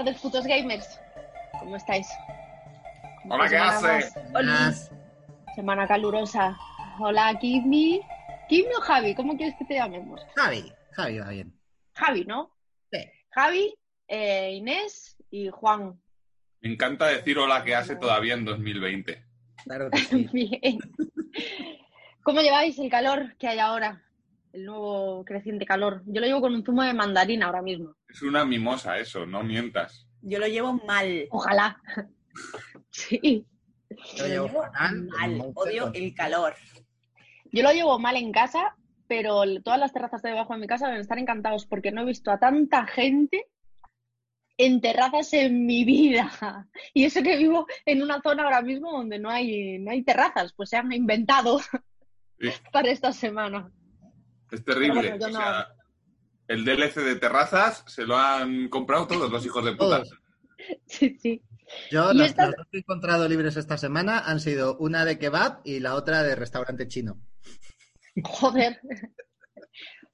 Tardes, putos gamers. ¿Cómo estáis? Hola, ¿qué hace? Hola. Semana calurosa. Hola, Kimi. ¿Kimi o Javi? ¿Cómo quieres que te llamemos? Javi, Javi va bien. Javi, ¿no? Sí. Javi, eh, Inés y Juan. Me encanta decir hola que hace todavía en 2020. Claro que sí. Bien. ¿Cómo lleváis el calor que hay ahora? El nuevo creciente calor. Yo lo llevo con un zumo de mandarina ahora mismo. Es una mimosa eso, no mientas. Yo lo llevo mal. Ojalá. Sí. Yo llevo fatal. mal. Odio el calor. Yo lo llevo mal en casa, pero todas las terrazas de debajo de mi casa deben estar encantados porque no he visto a tanta gente en terrazas en mi vida. Y eso que vivo en una zona ahora mismo donde no hay, no hay terrazas, pues se han inventado Sí, para esta semana. es terrible. Pero bueno, yo O no- sea, el DLC de terrazas se lo han comprado todos los hijos de puta. Sí, sí. Yo, las, esta- las dos que he encontrado libres esta semana han sido una de kebab y la otra de restaurante chino. Joder.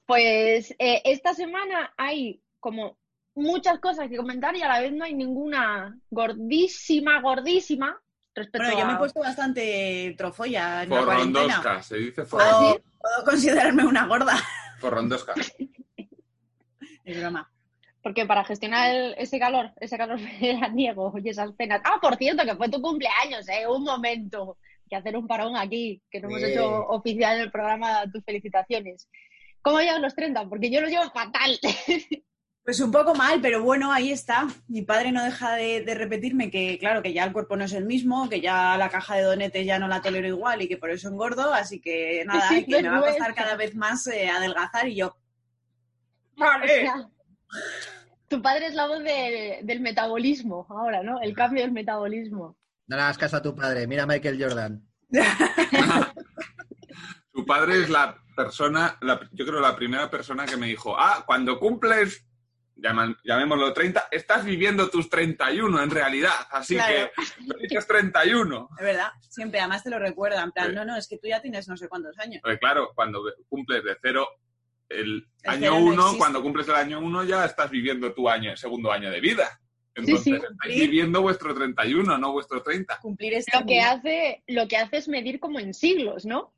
Pues eh, esta semana hay como muchas cosas que comentar y a la vez no hay ninguna gordísima, gordísima respecto Bueno, yo me he puesto bastante trofolla en la cuarentena. Forrondosca, se dice Ah, forrondosca. Puedo, puedo considerarme una gorda. Forrondosca. Es broma. Porque para gestionar el- ese calor, ese calor veraniego y esas penas. Ah, por cierto, que fue tu cumpleaños, ¿eh? Un momento. Hay que hacer un parón aquí, que no hemos hecho oficial en el programa tus felicitaciones. ¿Cómo llevas los 30? Porque yo los llevo fatal. Pues un poco mal, pero bueno, ahí está. Mi padre no deja de, de repetirme que, claro, que ya el cuerpo no es el mismo, que ya la caja de donetes ya no la tolero igual y que por eso engordo, así que nada, Sí, que me va a costar vergüenza. cada vez más eh, adelgazar y yo. O sea, tu padre es la voz de- del metabolismo ahora, ¿no? El cambio del metabolismo. No le hagas caso a tu padre. Mira a Michael Jordan. Su padre es la persona, la- yo creo la primera persona que me dijo, ah, cuando cumples, llaman- llamémoslo 30, estás viviendo tus 31 en realidad, así Claro. que felices 31. Es verdad, siempre, además te lo recuerda, en plan, Sí. no, no, es que tú ya tienes no sé cuántos años. Porque claro, cuando cumples de cero el año cero no 1, existe. cuando cumples el año 1 ya estás viviendo tu año, segundo año de vida. Entonces sí. estáis viviendo vuestro 31, no vuestro 30. Cumplir este Lo que hace, lo que hace es medir como en siglos, ¿no?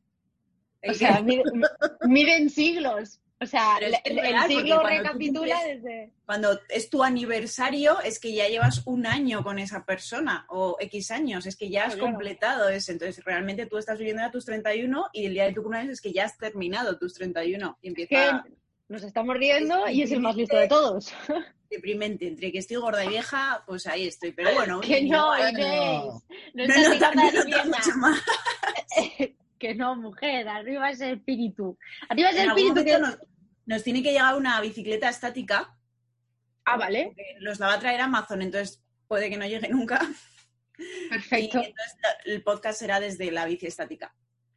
O sea, mide en siglos. O sea, es el, es el real, porque siglo cuando recapitula cumples- desde... cuando es tu aniversario, es que ya llevas un año con esa persona, o X años, es que ya has Claro. completado ese. Entonces, realmente tú estás viviendo a tus 31 y el día de tu cumpleaños es que ya has terminado tus 31 y empieza nos estamos riendo y es el más listo de todos. deprimente. Entre que estoy gorda y vieja, pues ahí estoy. Pero bueno, que no. No no, no, mucho más. Que no, mujer, arriba ese espíritu. Arriba En algún espíritu que... nos, nos tiene que llegar una bicicleta estática. Ah, vale, Nos la va a traer Amazon, entonces puede que no llegue nunca. perfecto. Y entonces el podcast será desde la bici estática.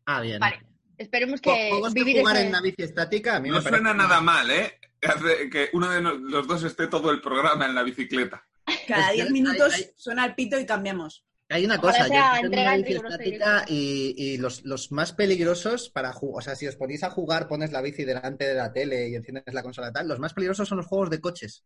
Ah, bien. Vale, esperemos que vivir jugar ese- en la bici estática a mí No me suena nada mal, ¿eh? Hace Que uno de los dos esté todo el programa en la bicicleta. Cada Es que 10 hay- minutos suena el pito y cambiamos. Hay una cosa, yo tengo entrega una bici estática y, y los, los más peligrosos para jugar, o sea, si os ponéis a jugar, pones la bici delante de la tele y enciendes la consola tal, los más peligrosos son los juegos de coches.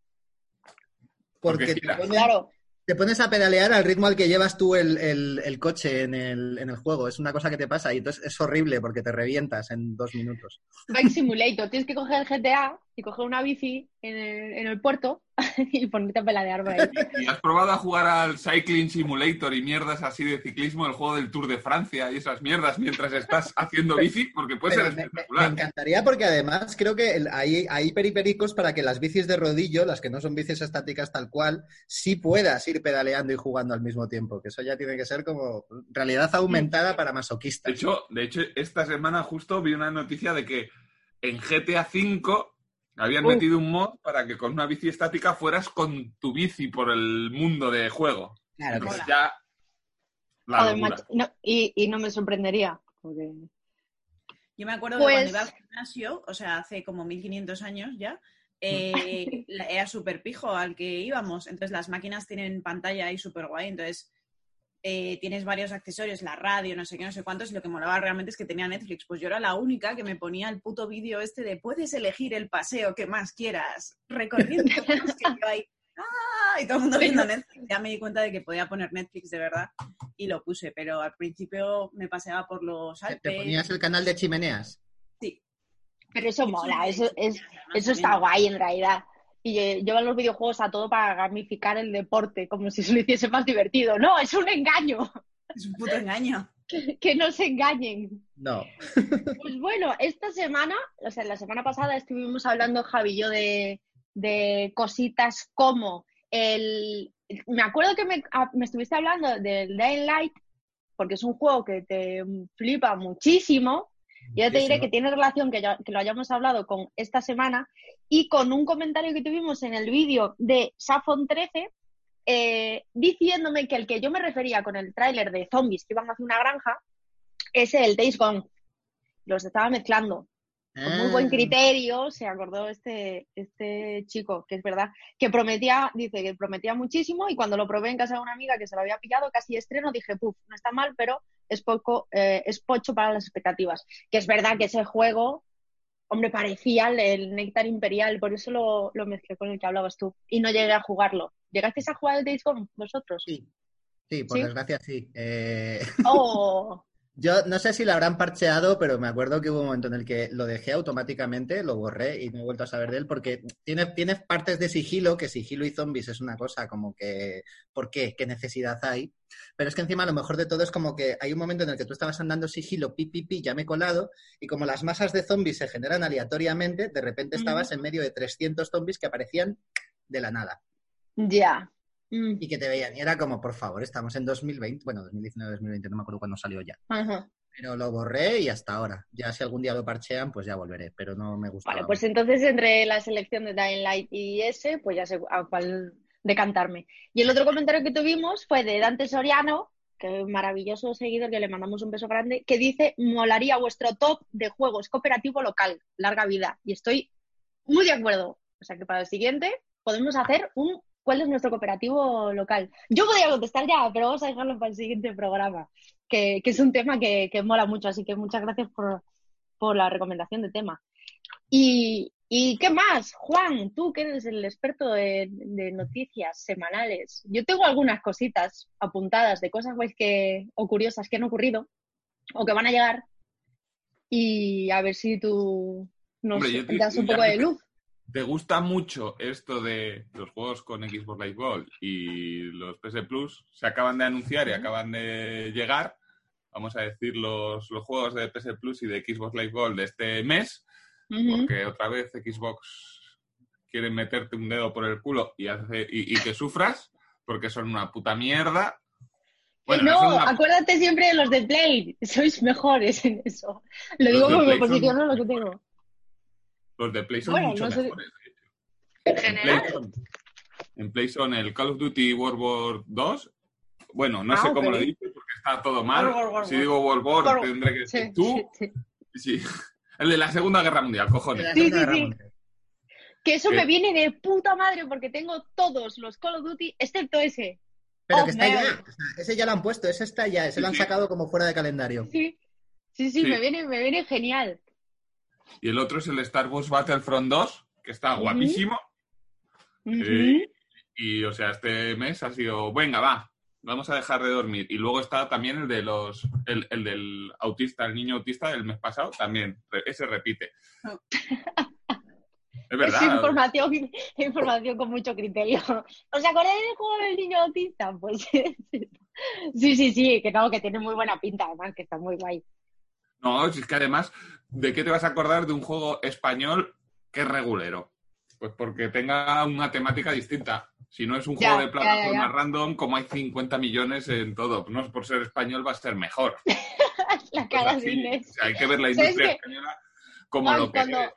Porque Porque te Claro, te pones a pedalear al ritmo al que llevas tú el, el- el coche en el, en el juego. Es una cosa que te pasa y entonces es horrible porque te revientas en dos minutos. Bike Simulator. Tienes que coger el GTA y coger una bici en el, en el puerto y ponerte a peladear por ahí. ¿Y has probado a jugar al Cycling Simulator y mierdas así de ciclismo, el juego del Tour de Francia y esas mierdas mientras estás haciendo bici? Porque puede Pero ser me, espectacular. me encantaría porque además creo que el- hay, hay peripericos para que las bicis de rodillo, las que no son bicis estáticas tal cual, sí puedas ir pedaleando y jugando al mismo tiempo. Que eso ya tiene que ser como realidad aumentada para De masoquistas. hecho, de hecho, esta semana justo vi una noticia de que en GTA V habían Uh. metido un mod para que con una bici estática fueras con tu bici por el mundo de juego. Claro que Entonces sí. ya la Joder, locura. macho, no, y, y no me sorprendería. Porque... Yo me acuerdo Pues- que cuando iba al gimnasio, o sea, hace como 1500 años ya, eh, era súper pijo al que íbamos. Entonces las máquinas tienen pantalla ahí súper guay. Entonces eh, tienes varios accesorios, la radio, no sé qué, no sé cuántos, y lo que molaba realmente es que tenía Netflix. Pues yo era la única que me ponía el puto vídeo este de puedes elegir el paseo que más quieras, recorriendo. yo ahí, ¡ah! y todo el mundo viendo Netflix. Ya me di cuenta de que podía poner Netflix de verdad y lo puse, pero al principio me paseaba por los ¿Te- Alpes. ¿Te ponías el canal de chimeneas? Sí. Pero eso mola, eso, es, eso está guay en realidad. Y llevan los videojuegos a todo para gamificar el deporte, como si se lo hiciese más divertido. No, es un engaño. Es un puto engaño. Que no se engañen. No. Pues bueno, esta semana, o sea, la semana pasada estuvimos hablando, Javi y yo, de, de cositas como el... Me acuerdo que me, ah, me estuviste hablando del Dying Light, porque es un juego que te flipa muchísimo. Yo te diré que tiene relación que, ya- que lo hayamos hablado con esta semana y con un comentario que tuvimos en el vídeo de Safon 13 eh, diciéndome que el que yo me refería con el tráiler de zombies que iban hacia una granja es el Days Gone. Los estaba mezclando. Con muy buen Ah. criterio se acordó este, este chico, que es verdad, que prometía, dice que prometía muchísimo y cuando lo probé en casa de una amiga que se lo había pillado, casi estreno, dije, puf, no está mal, pero es poco, eh, es pocho para las expectativas. Que es verdad que ese juego, hombre, parecía el, el Néctar Imperial, por eso lo, lo mezclé con el que hablabas tú y no llegué a jugarlo. ¿Llegasteis a jugar el Days Gone vosotros? Sí. Sí, por ¿Sí? desgracia sí. Eh, Oh, Yo no sé si lo habrán parcheado, pero me acuerdo que hubo un momento en el que lo dejé automáticamente, lo borré y no he vuelto a saber de él porque tiene, tiene partes de sigilo, que sigilo y zombies es una cosa como que, ¿por qué? ¿Qué necesidad hay? Pero es que encima lo mejor de todo es como que hay un momento en el que tú estabas andando sigilo, pi, pi, pi, ya me he colado, y como las masas de zombies se generan aleatoriamente, de repente estabas en medio de 300 zombies que aparecían de la nada ya. Mm, y que te veían. Y era como, por favor, estamos en 2020, bueno, 2019-2020, no me acuerdo cuándo salió ya. ajá. Pero lo borré y hasta ahora. Ya si algún día lo parchean, pues ya volveré, pero no me gusta. Vale, pues entonces entre la selección de Dying Light y ese, pues ya sé a cuál decantarme. Y el otro comentario que tuvimos fue de Dante Soriano, que es maravilloso seguidor, que le mandamos un beso grande, que dice, molaría vuestro top de juegos cooperativo local, larga vida. Y estoy muy de acuerdo. O sea que para el siguiente podemos hacer un ¿cuál es nuestro cooperativo local? Yo podría contestar ya, pero vamos a dejarlo para el siguiente programa, que, que es un tema que, que mola mucho, así que muchas gracias por, por la recomendación de tema. Y, ¿Y qué más? Juan, tú que eres el experto de, de noticias semanales. Yo tengo algunas cositas apuntadas de cosas guays que, o curiosas que han ocurrido o que van a llegar. Y a ver si tú nos Hombre, yo te- das un poco de luz. ¿Te gusta mucho esto de los juegos con Xbox Live Gold y los PS Plus? Se acaban de anunciar y acaban de llegar, vamos a decir, los, los juegos de PS Plus y de Xbox Live Gold de este mes, porque otra vez Xbox quiere meterte un dedo por el culo y, hace, y, y que sufras, porque son una puta mierda. Bueno, no, una- acuérdate siempre de los de Play. Sois mejores en eso. Lo digo Los me Play son- posiciono lo que tengo. Los de Play son Bueno, mucho no sé- mejores. de hecho. En En general. Play, son, en Play son el Call of Duty World War 2. Bueno, no Ah, sé cómo lo dice porque está todo mal. World War, World si digo World War, World- tendré que Sí, decir tú. sí, sí. Sí. El de la Segunda Guerra Mundial, cojones. Sí, sí, sí. Que eso ¿Qué? me viene de puta madre porque tengo todos los Call of Duty, excepto ese. Pero Oh, que está man. ya. Ese ya lo han puesto, ese está ya, ese lo han sacado como fuera de calendario. Sí, sí, sí, Sí. Me, viene, me viene genial. Y el otro es el Star Wars Battlefront 2, que está guapísimo. Eh, y, o sea, este mes ha sido, venga, va, vamos a dejar de dormir. Y luego está también el de los, el, el del autista, el niño autista del mes pasado, también, ese repite. Oh. Es Es verdad. información, información con mucho criterio. ¿Os acordáis del juego del niño autista? Pues sí, sí, sí, que no, que tiene muy buena pinta, además, que está muy guay. No, es que además, ¿de qué te vas a acordar de un juego español que es regulero? Pues porque tenga una temática distinta. Si no es un Ya, juego de plataforma ya, ya. random, como hay 50 millones en todo. No es por ser español va a ser mejor. La Pues cara así, de Inés. o sea, hay que ver la ¿Sabes industria española como Juan, lo que cuando, es.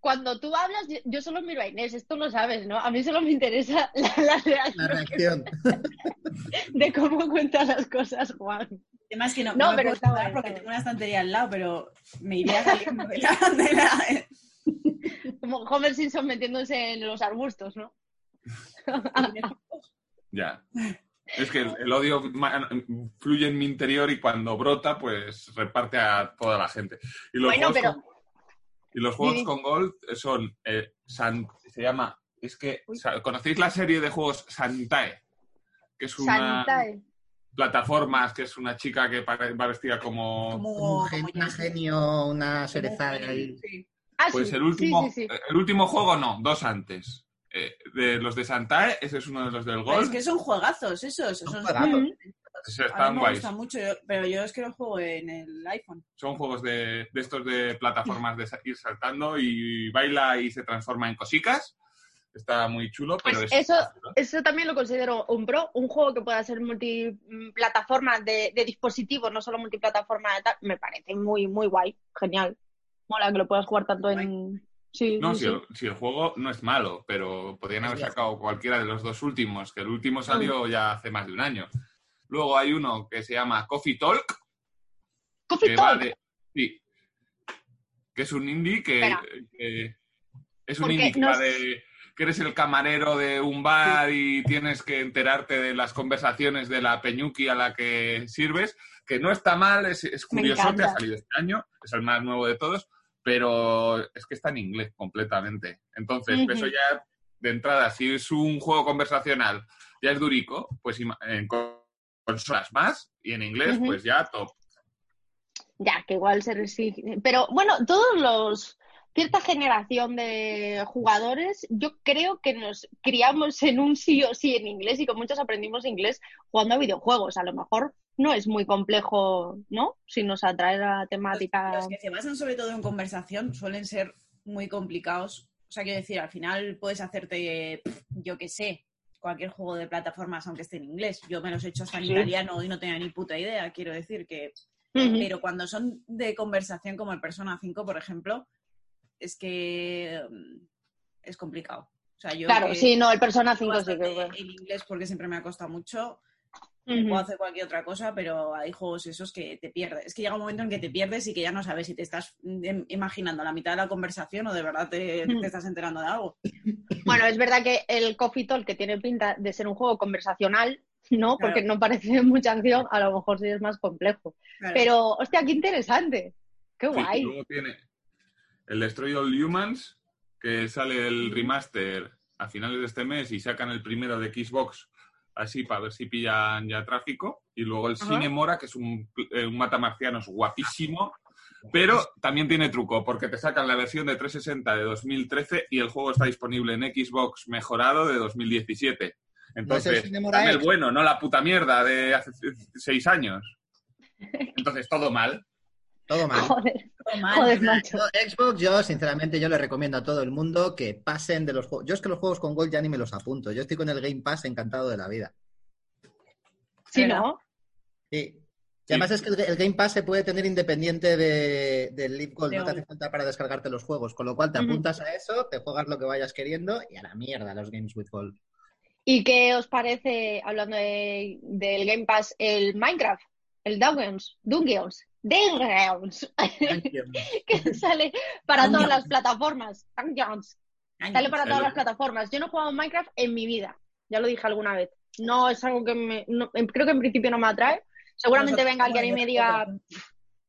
cuando tú hablas, yo, yo solo miro a Inés, esto lo sabes, ¿no? A mí solo me interesa la, la reacción La reacción. de cómo cuentas las cosas, Juan. El tema es que no, No, no me pero puedo porque tengo una estantería al lado, pero me iría saliendo de la... de la- Como Homer Simpson metiéndose en los arbustos, ¿no? Ya. Es que el, el odio fluye en mi interior y cuando brota, pues reparte a toda la gente. Y los Bueno, juegos pero- con, y los juegos con Gold son, eh, San- se llama Es que, Uy. ¿conocéis la serie de juegos Santae? Que es una Santae. Plataformas, que es una chica que pare- va vestida como... Un Como, gen- como una genio, una cereza ahí. Sí. Ah, Pues sí, el último, sí, sí, sí. el último juego no, dos antes. Eh, de los de Santae, ese es uno de los del gol. es que son juegazos esos. Son Son, juegazos. Sí, a mí están me guays. gusta mucho, yo- pero yo es que los juego en el iPhone. Son juegos de, de estos de plataformas de ir saltando y baila y se transforma en cosicas. Está muy chulo, pero Pues es eso- fácil, ¿no? Eso también lo considero un pro, un juego que pueda ser multiplataforma de, de dispositivos, no solo multiplataforma de tal, me parece muy, muy guay, genial. Mola que lo puedas jugar tanto en... Sí, No, sí, si sí. el, si el juego no es malo, pero podrían haber sacado cualquiera de los dos últimos, que el último Mm. salió ya hace más de un año. Luego hay uno que se llama Coffee Talk, Coffee Talk. de... Sí. Que es un indie que... Es un indie que no va es- de... que eres el camarero de un bar y tienes que enterarte de las conversaciones de la peñuqui a la que sirves, que no está mal, es, curioso, que ha salido este año, es el más nuevo de todos, pero es que está en inglés completamente. Entonces, eso ya de entrada, si es un juego conversacional, ya es durico, pues en co- consolas más y en inglés, pues ya top. Ya, que igual se restringe. Pero bueno, todos los. Cierta generación de jugadores, yo creo que nos criamos en un sí o sí en inglés y con muchos aprendimos inglés jugando a videojuegos. A lo mejor no es muy complejo, ¿no? Si nos atrae la temática. Los que se basan sobre todo en conversación suelen ser muy complicados. O sea, quiero decir, al final puedes hacerte, yo qué sé, cualquier juego de plataformas, aunque esté en inglés. Yo me los he hecho hasta en Sí. italiano y no tenía ni puta idea. Quiero decir que. Pero cuando son de conversación como el Persona 5, por ejemplo, es que mm, es complicado. O sea, yo Claro, que sí, no, el Persona 5 sí que. en inglés porque siempre me ha costado mucho, Ujú. puedo hacer cualquier otra cosa, pero hay juegos esos que te pierdes. Es que llega un momento en que te pierdes y que ya no sabes si te estás mm, imaginando la mitad de la conversación o de verdad te, te estás enterando de algo. Bueno, es verdad que el Coffee Talk, que tiene pinta de ser un juego conversacional, ¿no? Porque no parece mucha acción, a lo mejor sí es más complejo. Claro. Pero, hostia, qué interesante. Qué guay. y luego tiene el Destroy All Humans, que sale el remaster a finales de este mes y sacan el primero de Xbox, así para ver si pillan ya tráfico. Y luego el Ajá. Cine Mora, que es un, eh, un matamarcianos guapísimo, pero también tiene truco, porque te sacan la versión de 360 de 2013 y el juego está disponible en Xbox mejorado de 2017. Entonces, Mora dame el X? bueno, no la puta mierda de hace seis años. Entonces, todo mal. Todo mal. Joder, Todo mal. joder, macho. Yo, Xbox, yo sinceramente yo le recomiendo a todo el mundo que pasen de los juegos. Yo es que los juegos con Gold ya ni me los apunto. Yo estoy con el Game Pass encantado de la vida. Sí. ¿no? Sí. Y además es que el, Game Pass se puede tener independiente de, del Live Gold, De no te hace falta para descargarte los juegos, con lo cual te apuntas a eso, te juegas lo que vayas queriendo y a la mierda los Games with Gold. ¿Y qué os parece, hablando de- del Game Pass, el Minecraft? El Dungeons, Dungeons, Dungeons, que sale para todas las plataformas. Dungeons. Sale para todas las plataformas. Yo no he jugado Minecraft en mi vida. Ya lo dije alguna vez. No es algo que me. no- creo que en principio no me atrae. Seguramente Nosotros venga alguien y me diga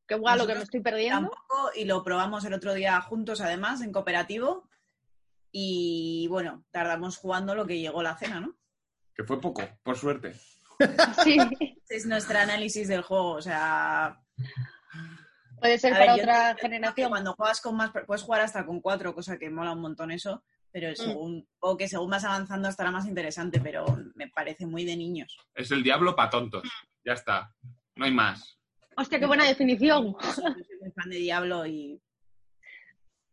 qué guay lo que me estoy perdiendo. Tampoco, y lo probamos el otro día juntos, además, en cooperativo. Y bueno, tardamos jugando lo que llegó la cena, ¿no? Que fue poco, por suerte. Sí, Es nuestro análisis del juego. O sea, puede ser A para ver, otra generación. Cuando juegas con más, puedes jugar hasta con cuatro, cosa que mola un montón eso, pero según, o que según vas avanzando estará más interesante, pero me parece muy de niños. Es el diablo para tontos. Ya está. No hay más. Hostia, qué buena definición. Yo soy muy fan de Diablo y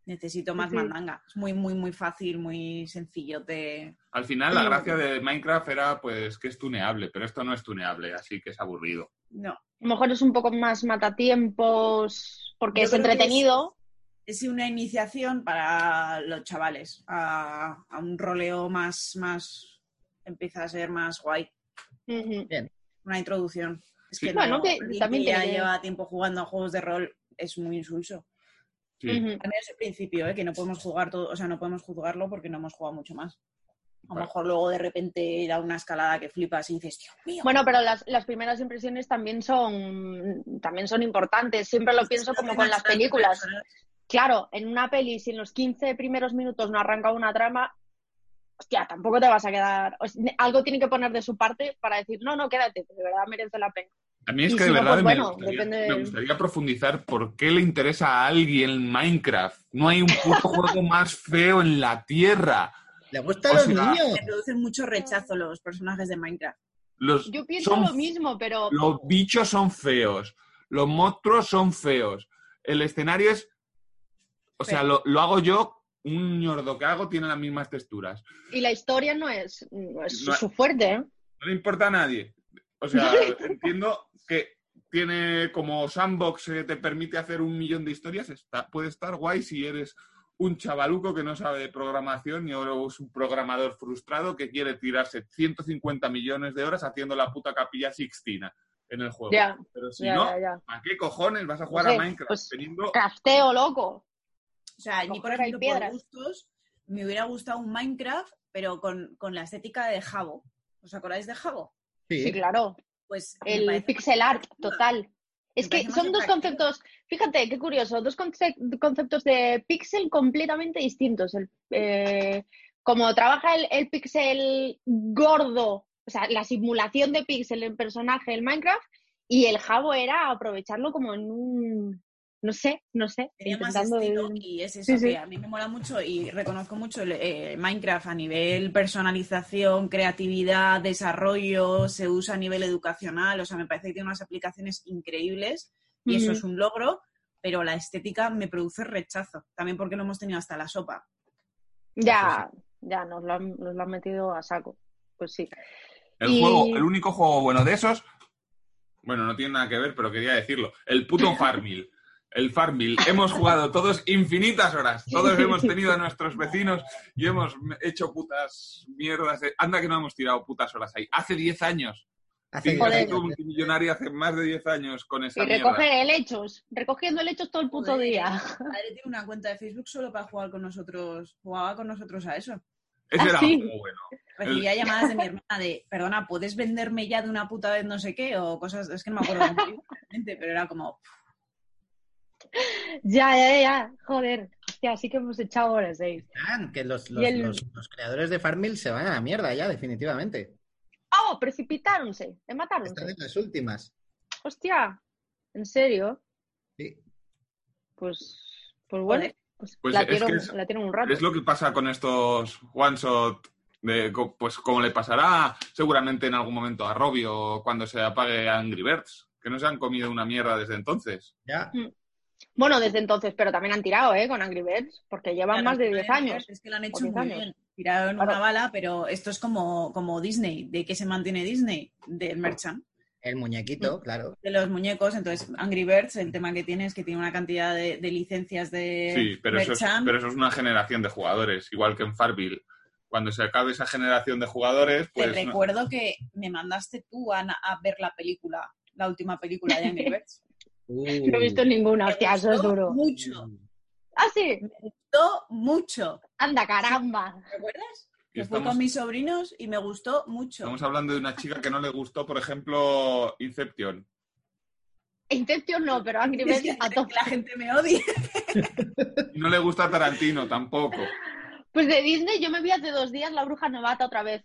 necesito más Sí. mandanga. Es muy, muy, muy fácil, muy sencillo de... Al final, la Mm. gracia de Minecraft era pues que es tuneable, pero esto no es tuneable, así que es aburrido. No, A lo mejor es un poco más matatiempos porque Yo es entretenido. es una iniciación para los chavales a, a un roleo más, más, empieza a ser más guay, Ujú. una introducción. Es que Bueno, no, que también ya tiene- lleva tiempo jugando a juegos de rol es muy insulso. Sí. Ujú. Al menos al principio, ¿eh? que no podemos jugar todo, o sea, no podemos juzgarlo porque no hemos jugado mucho más. A lo Vale. mejor luego de repente da una escalada que flipas y dices, Dios mío. Bueno, pero las, las primeras impresiones también son, también son importantes. Siempre lo pienso como con las películas. Claro, en una peli, si en los 15 primeros minutos no arranca una trama, hostia, tampoco te vas a quedar. o sea, algo tiene que poner de su parte para decir, no, no, quédate, de verdad merece la pena. A mí es Y que si de no, verdad pues me, bueno, gustaría, depende me de- gustaría profundizar por qué le interesa a alguien Minecraft. No hay un puto juego más feo en la Tierra. ¿Le gusta a los sea, niños? Me producen mucho rechazo los personajes de Minecraft. Los, Yo pienso son lo mismo, pero Los bichos son feos. Los monstruos son feos. El escenario es. O sea, lo, lo hago yo. Un ñordo que hago tiene las mismas texturas. y la historia no es, no es No- su fuerte, ¿eh? No le importa a nadie. O sea, entiendo que tiene como sandbox eh, te permite hacer un millón de historias. Está, puede estar guay si eres un chavaluco que no sabe de programación y ahora es un programador frustrado que quiere tirarse 150 millones de horas haciendo la puta capilla Sixtina en el juego. Ya, Pero si ya, no. ¿a qué cojones vas a jugar Pues, a Minecraft pues, teniendo Crafteo loco. O sea, mí, por ejemplo, por piedras. gustos, me hubiera gustado un Minecraft, pero con, con la estética de Jabo. ¿Os acordáis de Jabo? Sí, claro. Pues El pixel art total. Es que son dos conceptos, fíjate qué curioso, dos conce- conceptos de pixel completamente distintos. El, eh, como trabaja el, el pixel gordo, o sea, la simulación de pixel en personaje en Minecraft, y el Jabo era aprovecharlo como en un, no sé, no sé, Tenía más estilo de- y es eso Sí, sí. que a mí me mola mucho y reconozco mucho el, eh, Minecraft a nivel personalización, creatividad, desarrollo, se usa a nivel educacional, o sea, me parece que tiene unas aplicaciones increíbles y eso es un logro, pero la estética me produce rechazo, también porque lo hemos tenido hasta la sopa. Ya, ya, nos lo, han, nos lo han metido a saco. Pues sí. el y- juego, el único juego bueno de esos, bueno, no tiene nada que ver, pero quería decirlo, el puto Farmville. El Farmville. Hemos jugado todos infinitas horas. Todos hemos tenido a nuestros vecinos y hemos hecho putas mierdas. de- Anda que no hemos tirado putas horas ahí. Hace 10 años. Hace sido multimillonario hace más de 10 años con esa Y mierda. recoge helechos, recogiendo helechos todo el puto Joder, día. Mi padre tiene una cuenta de Facebook solo para jugar con nosotros, jugaba con nosotros a eso. Ese Ah, era sí. un juego bueno. Recibía llamadas de mi hermana de, perdona, ¿puedes venderme ya de una puta vez no sé qué? O cosas, es que no me acuerdo pero era como, Ya, ya, ya, joder. Hostia, sí que hemos echado horas ahí. Ah, que los, Y los, el- los- los creadores de Farmville se van a la mierda ya, definitivamente. ¡Oh! Precipitáronse, te Están mataronse. en las últimas. Hostia, ¿en serio? Sí. Pues, pues bueno, pues, Pues la, es tienen, que es- la tienen un rato. Es lo que pasa con estos one shot. De, pues como le pasará seguramente en algún momento a Robio cuando se apague Angry Birds, que no se han comido una mierda desde entonces. Ya. Bueno, desde entonces, pero también han tirado, ¿eh? Con Angry Birds, porque llevan Claro, más de es que 10 lo han- años. Es que lo han hecho 10 muy años. bien. Tiraron Claro. una bala, pero esto es como, como Disney. ¿De qué se mantiene Disney? Del merchant, El muñequito, claro. de los muñecos. Entonces, Angry Birds, el tema que tiene es que tiene una cantidad de, de licencias de Sí, pero eso, es, merchant. pero eso es una generación de jugadores, igual que en Farville. Cuando se acabe esa generación de jugadores, pues... Te no- recuerdo que me mandaste tú, Ana, a ver la película, la última película de Angry Birds. Uh. No he visto ninguna, hostia, eso es gustó duro. Mucho, Ah, sí, me gustó mucho. anda, caramba. ¿Te acuerdas? Que fue estamos- con mis sobrinos y me gustó mucho. Estamos hablando de una chica que no le gustó, por ejemplo, Inception. Inception no, pero Angry Birds a tope. la gente me odia. Y no le gusta Tarantino tampoco. Pues de Disney yo me vi hace dos días La Bruja Novata otra vez.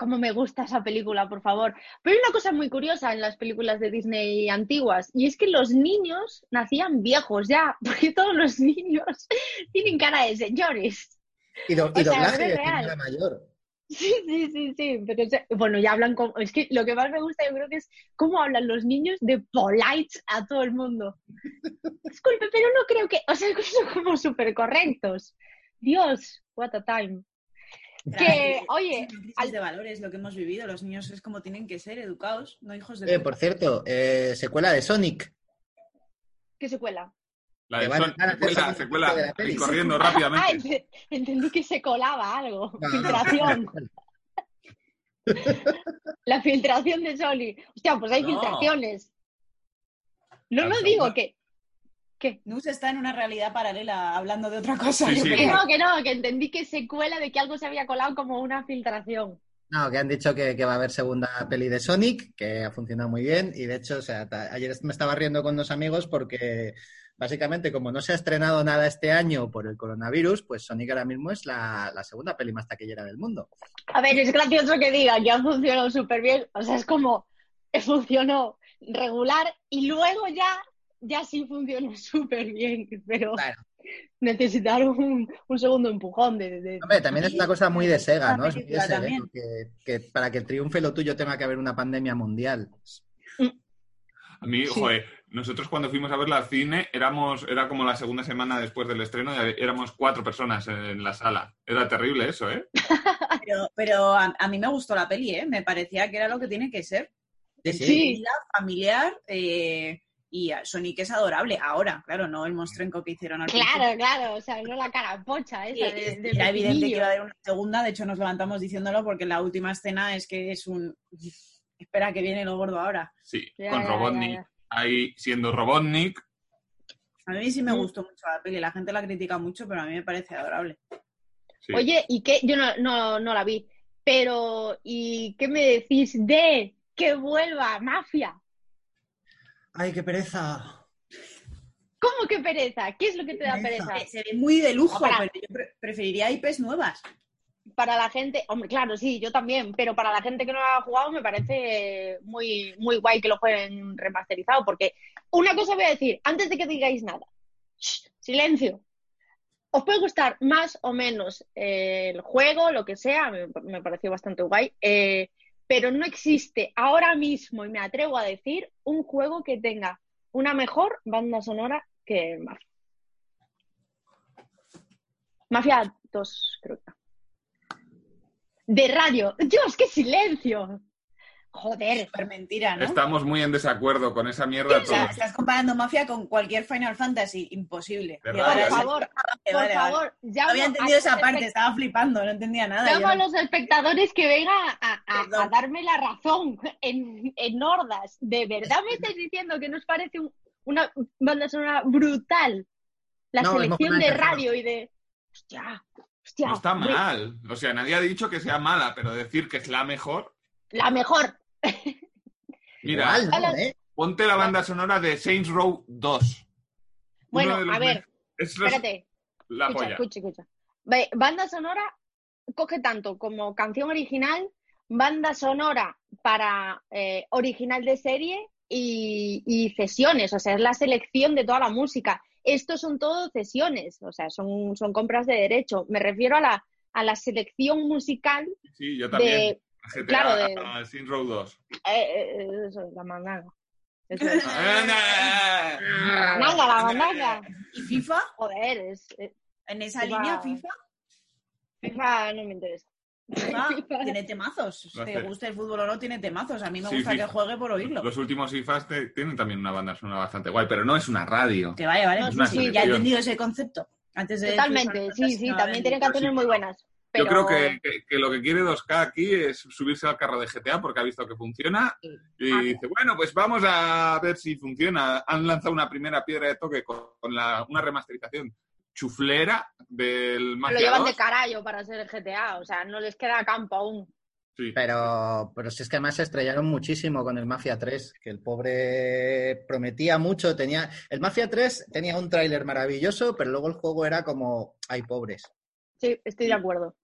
Cómo me gusta esa película, por favor. Pero hay una cosa muy curiosa en las películas de Disney antiguas, y es que los niños nacían viejos ya, porque todos los niños tienen cara de señores. Y, do- y O sea, doblaje es señora mayor. Sí, sí, sí, sí. Pero, bueno, ya hablan como... Es que lo que más me gusta yo creo que es cómo hablan los niños de polite a todo el mundo. Disculpe, pero no creo que... O sea, son como súper correctos. Dios, what a time. Que, oye, al- de valores lo que hemos vivido. Los niños es como tienen que ser, educados, no hijos de Eh, por cierto, eh, secuela de Sonic. ¿Qué secuela? La de van a- Son- van a hacer secuela, secuela, de la y corriendo Ah, rápidamente. ent- entendí que se colaba algo. No, no, filtración. La filtración de Sony. Hostia, pues hay No. filtraciones. No, no digo que... ¿Qué? Nus está en una realidad paralela hablando de otra cosa. Sí, yo sí. creo. Que no, que no, que entendí que secuela de que algo se había colado como una filtración. No, que han dicho que, que va a haber segunda peli de Sonic, que ha funcionado muy bien. Y de hecho, o sea, ayer me estaba riendo con dos amigos porque básicamente, como no se ha estrenado nada este año por el coronavirus, pues Sonic ahora mismo es la, la segunda peli más taquillera del mundo. A ver, es gracioso que diga que ha funcionado súper bien. O sea, es como funcionó regular y luego ya, ya sí funcionó súper bien. Pero Claro. necesitaron un, un segundo empujón de, de- Hombre, también es una cosa muy de Sega, ¿no? Es muy de Sega, que, que para que triunfe lo tuyo tenga que haber una pandemia mundial. A mí, Sí. joder, nosotros cuando fuimos a verla al cine éramos, era como la segunda semana después del estreno y éramos cuatro personas en la sala. Era terrible eso, ¿eh? Pero, pero a, a mí me gustó la peli, ¿eh? Me parecía que era lo que tiene que ser. Sí, sí. Familiar eh, y Sonic es adorable. Ahora, claro, no el monstrenco que hicieron al Claro, claro, o sea, no la cara pocha principio. esa de, Y- de Era evidente que iba a haber una segunda, de hecho nos levantamos diciéndolo porque la última escena es que es un... Espera, que viene lo gordo ahora. Sí, Ya, con ya, Robotnik. ya, ya. Ahí siendo Robotnik. A mí sí me Mm. gustó mucho la peli, la gente la critica mucho, pero a mí me parece adorable. sí. Oye, ¿y qué? Yo no, no, no la vi, pero ¿y qué me decís de que vuelva Mafia? ¡Ay, qué pereza! ¿Cómo que pereza? ¿Qué es lo que te da Pereza. pereza? Se ve muy de lujo, pero yo pre- preferiría IPs nuevas. Para la gente, hombre, claro, sí, yo también, pero para la gente que no ha jugado me parece muy, muy guay que lo jueguen remasterizado, porque una cosa voy a decir, antes de que digáis nada, Shh, silencio. Os puede gustar más o menos eh, el juego, lo que sea, me, me pareció bastante guay, eh, pero no existe ahora mismo, y me atrevo a decir, un juego que tenga una mejor banda sonora que Mafia. Mafia 2, creo que. De radio. Dios, qué silencio. Joder. Súper mentira, ¿no? Estamos muy en desacuerdo con esa mierda O sea, estás comparando Mafia con cualquier Final Fantasy. Imposible. Por favor, Vale, por vale, favor, No llamo había entendido esa parte, estaba flipando, no entendía nada. llamo Yo a no- los espectadores que vengan a, a- a Perdón. darme la razón en, en hordas. ¿De verdad me estáis diciendo que nos parece un- una banda sonora brutal? La No, selección de radio y de... Hostia, hostia. No está hombre, mal. O sea, nadie ha dicho que sea mala, pero decir que es la mejor. La mejor. Mira, Igual, ¿no? Hola. ¿Eh? ponte la banda sonora de Saints Row 2. Bueno, a ver, Es los- espérate. la escucha, polla. escucha, escucha. Ve, Banda sonora coge tanto como canción original, banda sonora para eh, original de serie y, y cesiones, o sea, es la selección de toda la música. Estos son todo cesiones, o sea, son, son compras de derecho. Me refiero a la, a la selección musical Sí, yo también. de... GTA, claro, de- Saints Row 2. eh, eh, eso es la mandanga. Eso Ah, la mandanga, la mandanga. ¿Y FIFA? Joder, es, En esa FIFA- línea, FIFA, FIFA no me interesa. FIFA tiene temazos. Te guste el fútbol o no, tiene temazos. A mí me Sí, gusta FIFA. que juegue por oírlo. Los últimos FIFAs te- tienen también una banda sonora bastante guay, pero no es una radio. Que vaya, vale. No, sí, ya he entendido ese concepto. Antes de Totalmente, sí, sí, no, también tienen canciones sí. muy buenas. Pero... Yo creo que, que- que lo que quiere 2K aquí es subirse al carro de GTA porque ha visto que funciona y Ah. dice, bueno, pues vamos a ver si funciona. Han lanzado una primera piedra de toque con, con la- una remasterización chuflera del lo Mafia llevan 2. de carallo para ser el GTA, o sea, no les queda campo aún. Sí. Pero, pero si es que además se estrellaron muchísimo con el Mafia 3, que el pobre prometía mucho, tenía... El Mafia 3 tenía un tráiler maravilloso, pero luego el juego era como, ay, pobres. Sí, estoy de acuerdo.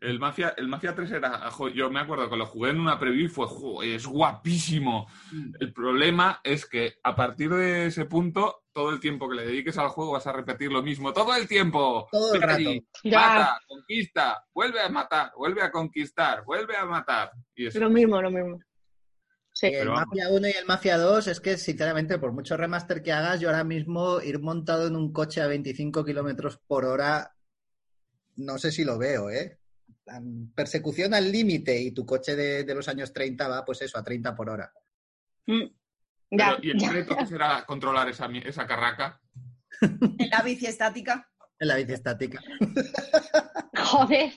El Mafia, el Mafia 3 era, jo, yo me acuerdo que lo jugué en una preview y fue, jo, es guapísimo. El problema es que a partir de ese punto, todo el tiempo que le dediques al juego vas a repetir lo mismo, todo el tiempo. Todo el rato. Mata, conquista, vuelve a matar, vuelve a conquistar, vuelve a matar. Y eso. Lo mismo, lo mismo. Sí. El. Mafia 1 y el Mafia 2 es que, sinceramente, por mucho remaster que hagas, yo ahora mismo ir montado en un coche a 25 kilómetros por hora, no sé si lo veo, ¿eh? Persecución al límite y tu coche de, de los años 30 va, pues eso, a 30 por hora. Mm. Pero, y el ya. reto será controlar esa, esa carraca. En la bici estática. En la bici estática. Joder.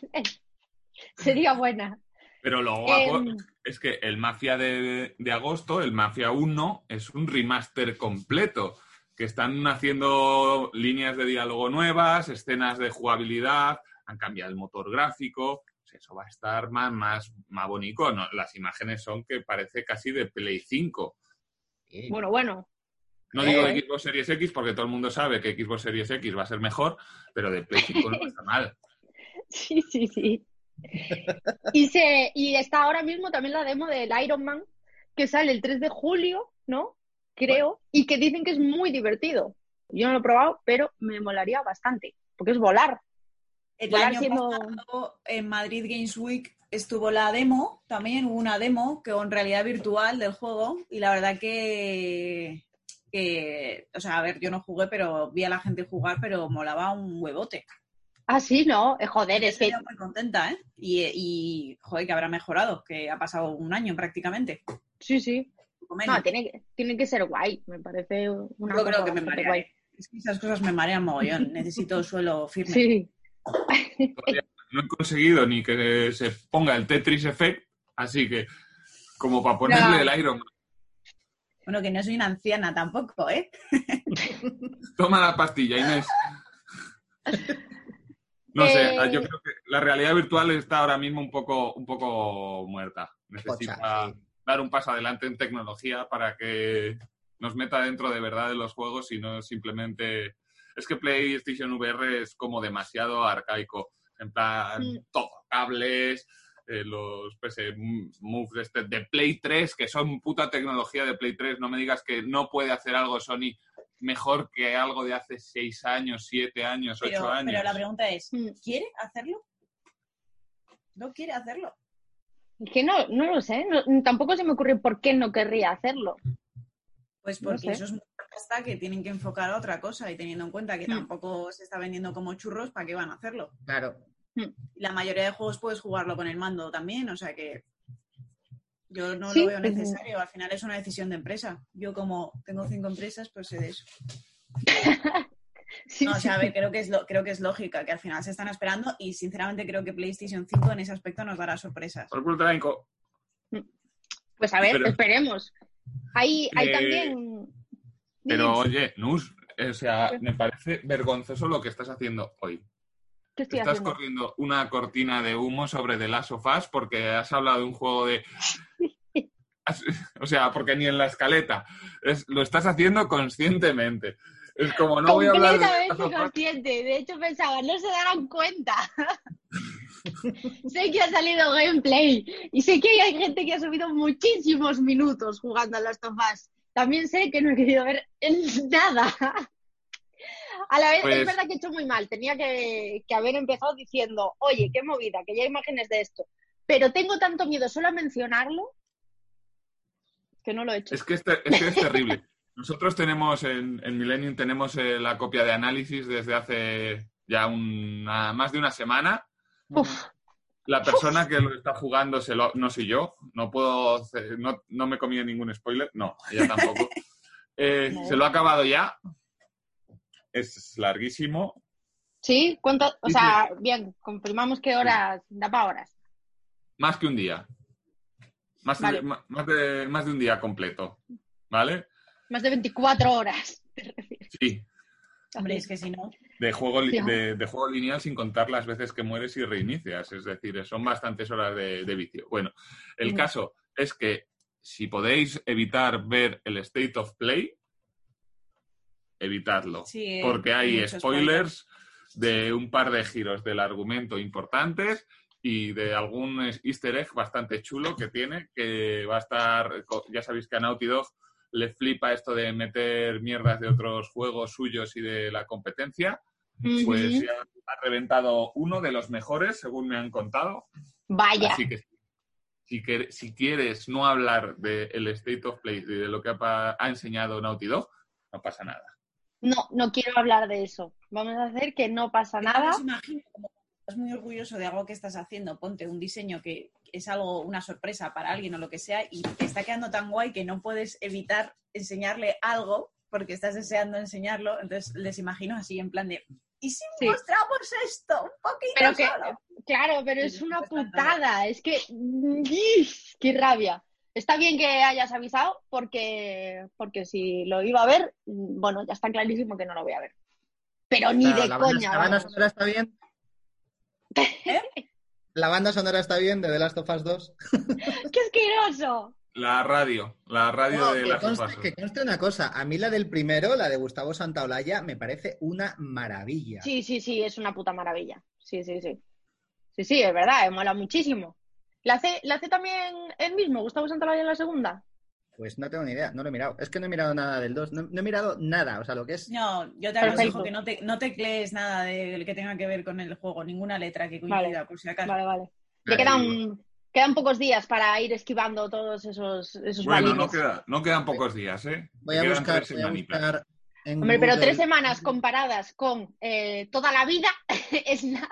Sería buena. Pero lo guapo Em. es que el Mafia de, de agosto, el Mafia 1, es un remaster completo. Que están haciendo líneas de diálogo nuevas, escenas de jugabilidad, han cambiado el motor gráfico. Pues eso va a estar más, más, más bonito. ¿no? Las imágenes son que parece casi de Play 5. Sí. Bueno, bueno. No digo Eh. de Xbox Series X porque todo el mundo sabe que Xbox Series X va a ser mejor, pero de Play 5 no está mal. Sí, sí, sí. Y, se, y está ahora mismo también la demo del Iron Man, que sale el 3 de julio, ¿no? Creo, y que dicen que es muy divertido. Yo no lo he probado, pero me molaría bastante, porque es volar. El Volar año siendo- pasado en Madrid Games Week estuvo la demo, también hubo una demo con realidad virtual del juego y la verdad que, que, o sea, a ver, yo no jugué, pero vi a la gente jugar, pero molaba un huevote. Ah, sí, ¿no? Eh, joder, es que muy contenta, ¿eh? Y, y, joder, que habrá mejorado, que ha pasado un año prácticamente. sí, sí. Poco menos. No, tiene que, tiene que ser guay, me parece una Yo cosa creo que me bastante marearé. Es que esas cosas me marean mogollón. Necesito suelo firme. Sí. No he conseguido ni que se ponga el Tetris Effect, así que como para ponerle No. el Iron Man. Bueno, que no soy una anciana tampoco, ¿eh? Toma la pastilla, Inés. No sé, Eh. yo creo que la realidad virtual está ahora mismo un poco, un poco muerta. Necesita Pocha, sí. Dar un paso adelante en tecnología para que nos meta dentro de verdad de los juegos y no simplemente... Es que PlayStation VR es como demasiado arcaico. En plan, todo, cables, eh, los PS Move de, este- de Play 3, que son puta tecnología de Play 3. No me digas que no puede hacer algo Sony mejor que algo de hace 6 años, 7 años, 8 Pero, años. pero la pregunta es. ¿quiere hacerlo? No quiere hacerlo. Es que no, no lo sé, no- tampoco se me ocurre por qué no querría hacerlo. Pues No porque sé. eso es mucha pasta que tienen que enfocar a otra cosa y teniendo en cuenta que Mm. tampoco se está vendiendo como churros, ¿para qué van a hacerlo? Claro. Y la mayoría de juegos puedes jugarlo con el mando también, o sea que yo no Sí, lo veo pues- necesario. Al final es una decisión de empresa. Yo como tengo cinco empresas, pues sé de eso. Sí, No, o sea, a ver, creo que, es lo, creo que es lógica, que al final se están esperando y sinceramente creo que PlayStation 5 en ese aspecto nos dará sorpresas. Hinco. Pues a ver, Pero- esperemos. Hay, hay Eh, también. Pero oye, Nus, o sea, me parece vergonzoso lo que estás haciendo hoy. ¿qué estoy Estás haciendo? corriendo una cortina de humo sobre The Last of Us porque has hablado de un juego de... O sea, porque ni en la escaleta. Es- lo estás haciendo conscientemente. Es como, no voy a hablar Completamente consciente. De hecho, pensaba, no se darán cuenta. sé que ha salido gameplay y sé que hay gente que ha subido muchísimos minutos jugando a Last of Us. También sé que no he querido ver nada. A la vez, Pues- es verdad que he hecho muy mal. Tenía que, que haber empezado diciendo, oye, qué movida, que ya hay imágenes de esto. Pero tengo tanto miedo solo a mencionarlo que no lo he hecho. Es que es, ter- es que es terrible. Nosotros tenemos en, en Millennium tenemos eh, la copia de análisis desde hace ya una, más de una semana. Uf, La persona que lo está jugando se lo- no soy yo, no puedo, no, no me he comido ningún spoiler, no, ella tampoco. Eh, No. se lo ha acabado ya, es larguísimo, ¿Sí? ¿Cuánto? O sea, bien, confirmamos que horas, da para horas. más que un día, más, Vale. más, de, más de un día completo, ¿vale? Más de 24 horas. te. Sí, Hombre, es que si no, de juego, li- Sí. de, de juego lineal sin contar las veces que mueres y reinicias, es decir, son bastantes horas de, de vicio. Bueno, el caso es que si podéis evitar ver el State of Play, evitadlo. sí. porque hay muchos spoilers de un par de giros del argumento importantes y de algún easter egg bastante chulo que tiene, que va a estar, co- ya sabéis que a Naughty Dog le flipa esto de meter mierdas de otros juegos suyos y de la competencia, pues ya ha reventado uno de los mejores, según me han contado. Vaya. Así que si, si quieres no hablar del State of Play y de lo que ha, enseñado Naughty Dog, no pasa nada. No, no quiero hablar de eso. Vamos a hacer que no pasa nada. Imagino como estás muy orgulloso de algo que estás haciendo, ponte un diseño que es algo, una sorpresa para alguien o lo que sea, y te está quedando tan guay que no puedes evitar enseñarle algo porque estás deseando enseñarlo. Entonces les imagino así en plan de ¿y si Sí. mostramos esto? Un poquito Pero que, solo?". claro, pero es una putada. Es que, qué rabia. Está bien que hayas avisado porque, porque si lo iba a ver, bueno, ya está clarísimo que no lo voy a ver. Pero ni de la banda, coña. la banda vamos. sonora está bien. ¿Eh? La banda sonora está bien de The Last of Us 2. ¡Qué asqueroso! La radio, la radio No, de que, las conste, sofás. que conste una cosa, a mí la del primero, la de Gustavo Santaolalla, me parece una maravilla. Sí, sí, sí, es una puta maravilla. Sí, sí, sí. Sí, sí, es verdad, eh, mola muchísimo. ¿La hace, ¿La hace también el mismo, Gustavo Santaolalla en la segunda? Pues no tengo ni idea, no lo he mirado. Es que no he mirado nada del 2, no, no he mirado nada, o sea, lo que es... No, yo te Perfecto. aconsejo que no te, no te crees nada de que tenga que ver con el juego, ninguna letra que coincida, Vale. por si acaso. Vale, vale. Le Vale, quedan, quedan pocos días para ir esquivando todos esos, esos Bueno, balines. no, queda, no quedan pocos días, ¿eh? Voy a Quedan buscar, tres voy a semanitas. buscar en Hombre, pero tres semanas comparadas con eh, toda la vida es nada.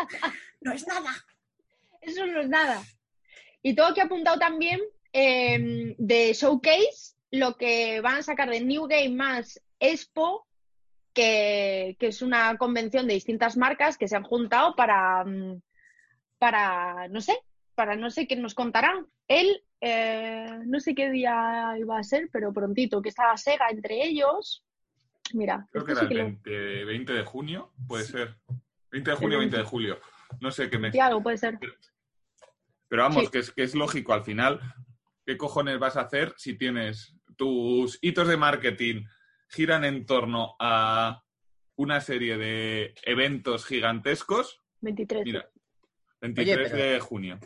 No es nada. Eso no es nada. Y tengo que apuntado también eh, de Showcase lo que van a sacar de New Game más Expo, que, que es una convención de distintas marcas que se han juntado para, mm, para no sé, para no sé qué nos contarán. Él, eh, no sé qué día iba a ser, pero prontito, que estaba Sega entre ellos. Mira, Creo que era sí el que lo- 20, 20 de junio, puede ser. 20 de junio, 20 de julio. No sé qué mes. sí, algo puede ser. Pero vamos, Sí. que, es, que es lógico al final. ¿Qué cojones vas a hacer si tienes tus hitos de marketing giran en torno a una serie de eventos gigantescos? 23. Mira, 23 pero- de junio.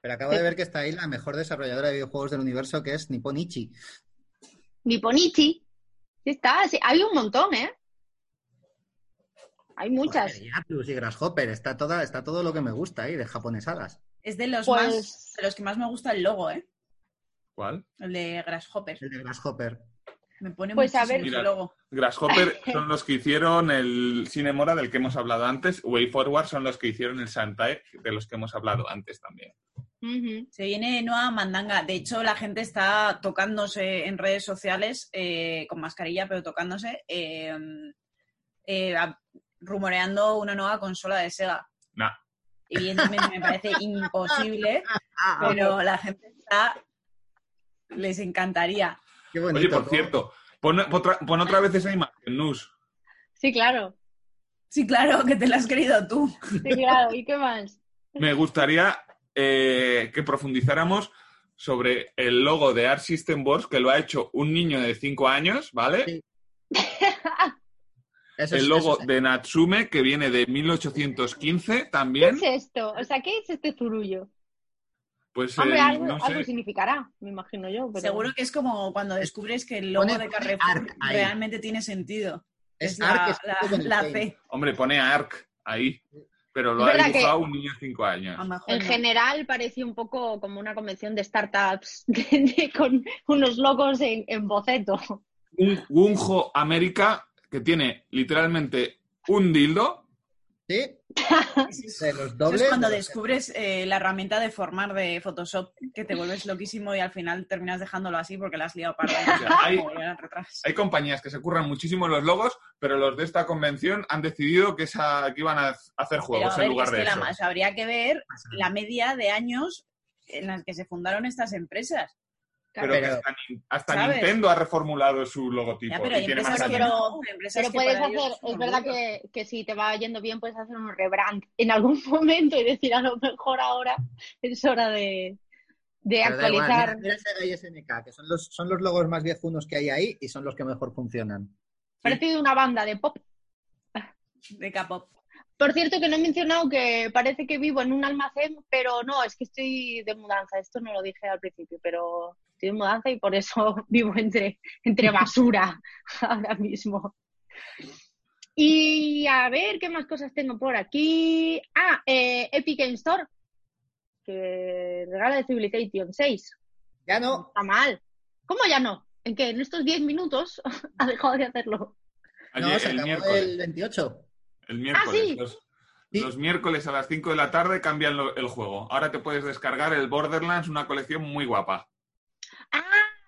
Pero acabo de ver que está ahí la mejor desarrolladora de videojuegos del universo, que es Nipponichi. Nipponichi. Sí está, sí, hay un montón, ¿eh? Hay muchas. Y Grasshopper, está, toda, está todo lo que me gusta ahí de japonesadas. Es de los Pues- más, de los que más me gusta el logo, ¿eh? ¿Cuál? El de Grasshopper. El de Grasshopper. Me pone Pues a ver- Mira. logo. Grasshopper son los que hicieron el Cinemora del que hemos hablado antes. Way Forward son los que hicieron el Santae de los que hemos hablado antes también. Se viene nueva mandanga. De hecho, la gente está tocándose en redes sociales eh, con mascarilla, pero tocándose, eh, eh, rumoreando una nueva consola de Sega. Nah. Evidentemente me parece imposible, pero la gente está... Les encantaría. Qué bonito. Oye, por ¿no? cierto, pon, otra, pon otra vez esa imagen, Nus. Sí, claro. Sí, claro, que te la has querido tú. Sí, claro. ¿Y qué más? Me gustaría eh, que profundizáramos sobre el logo de Art System Wars, que lo ha hecho un niño de 5 años, ¿vale? Sí. Eso es- el logo es- de Natsume, que viene de 1815 ¿Qué también. es esto? O sea, ¿qué es este zurullo? Pues Hombre, el- algo, no algo sé. significará, me imagino yo. Pero... Seguro que es como cuando descubres que el logo Pone- de Carrefour realmente tiene sentido. es la, la-. Hombre, pone ARC ahí, pero lo ha dibujado un niño de 5 años. En no. general parecía un poco como una convención de startups con unos logos en, en boceto. Un Gunjo América que tiene literalmente un dildo. Sí, de los eso dobles. es cuando de los- descubres eh, la herramienta de formar de Photoshop, que te vuelves loquísimo y al final terminas dejándolo así porque la has liado para hay- retrás. Hay compañías que se curran muchísimo los logos, pero los de esta convención han decidido que, esa, que iban a hacer Pero juegos en ver, lugar es de eso. más habría que ver la media de años en las que se fundaron estas empresas. Pero, Pero- que hasta. Nintendo ha reformulado su logotipo. Ya, pero y tiene más que puedes hacer, es verdad que, que si te va yendo bien, puedes hacer un rebrand en algún momento y decir a lo mejor ahora es hora de, igual, actualizar. mira, mira Sega y SNK, que son los, son los logos más viejunos que hay ahí y son los que mejor funcionan. Parece de una banda de pop. de K-pop. Por cierto, que no he mencionado que parece que vivo en un almacén, pero no, es que estoy de mudanza. Esto no lo dije al principio, pero estoy de mudanza y por eso vivo entre, entre basura ahora mismo. Y a ver qué más cosas tengo por aquí. Ah, eh, Epic Game Store, que regala de Civilization 6. Ya no, Está mal. ¿Cómo ya no? ¿En qué? ¿En estos 10 minutos ha dejado de hacerlo? no, Ayer- se el acabó miércoles. el 28. El miércoles. sí. Los, Sí. los miércoles a las 5 de la tarde cambian lo- el juego. Ahora te puedes descargar el Borderlands, una colección muy guapa. Ah,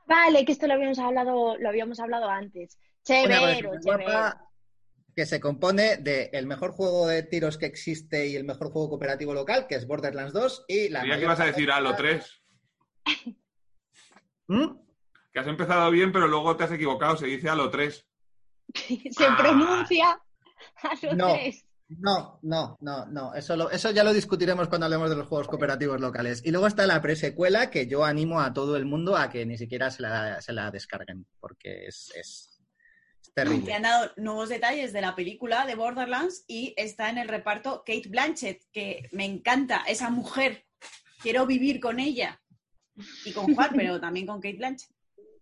vale, que esto lo habíamos hablado, lo habíamos hablado antes. Chévero, guapa que se compone de el mejor juego de tiros que existe y el mejor juego cooperativo local, que es Borderlands 2, y la Creía que mayor ibas a decir Halo 3. ¿Mm? Que has empezado bien, pero luego te has equivocado. Se dice Halo 3. Se Ah. pronuncia a los No. tres. No, no, no, no. Eso, lo- eso ya lo discutiremos cuando hablemos de los juegos cooperativos locales. Y luego está la presecuela que yo animo a todo el mundo a que ni siquiera se la, se la descarguen, porque es, es, es Que terrible. han dado nuevos detalles de la película de Borderlands y está en el reparto Kate Blanchett, que me encanta esa mujer. Quiero vivir con ella. Y con Juan, pero también con Kate Blanchett.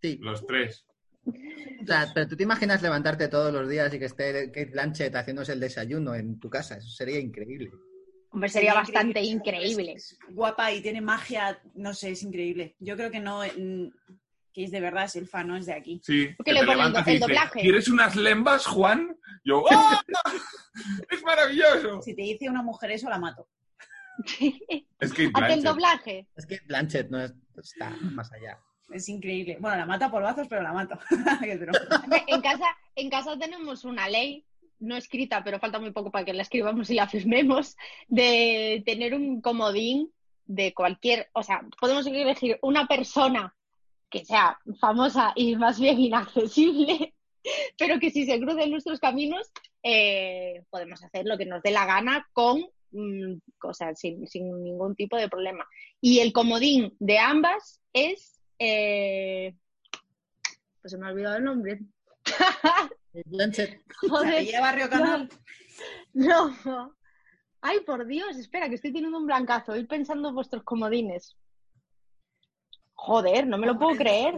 Sí. Los tres. O sea, pero tú te imaginas levantarte todos los días y que esté Kate Blanchett haciéndose el desayuno en tu casa. Eso sería increíble. Hombre, sería Sería bastante increíble. es guapa y tiene magia, no sé, es increíble. Yo creo que no, mm, que es de verdad, es el fan, no es de aquí. Sí. ¿Qué que le ponen? ¿El doblaje? ¿Quieres unas lembas, Juan? Yo, ¡oh! ¡Es maravilloso! Si te dice una mujer eso, la mato. Es que Haz el doblaje. Es que Blanchett no es- está más allá. Es increíble. Bueno, la mata a polvazos, pero la mato. En casa, en casa tenemos una ley, no escrita, pero falta muy poco para que la escribamos y la firmemos, de tener un comodín de cualquier, o sea, podemos elegir una persona que sea famosa y más bien inaccesible, pero que si se crucen nuestros caminos, eh, podemos hacer lo que nos dé la gana con, mm, sea, sin, sin ningún tipo de problema. Y el comodín de ambas es, eh, pues se me ha olvidado el nombre. Blanchett, Joder, ¿Lleva Barrio Canal? no. Ay, por Dios, espera, que estoy teniendo un blancazo. Ir pensando en vuestros comodines. Joder, no me lo puedo creer.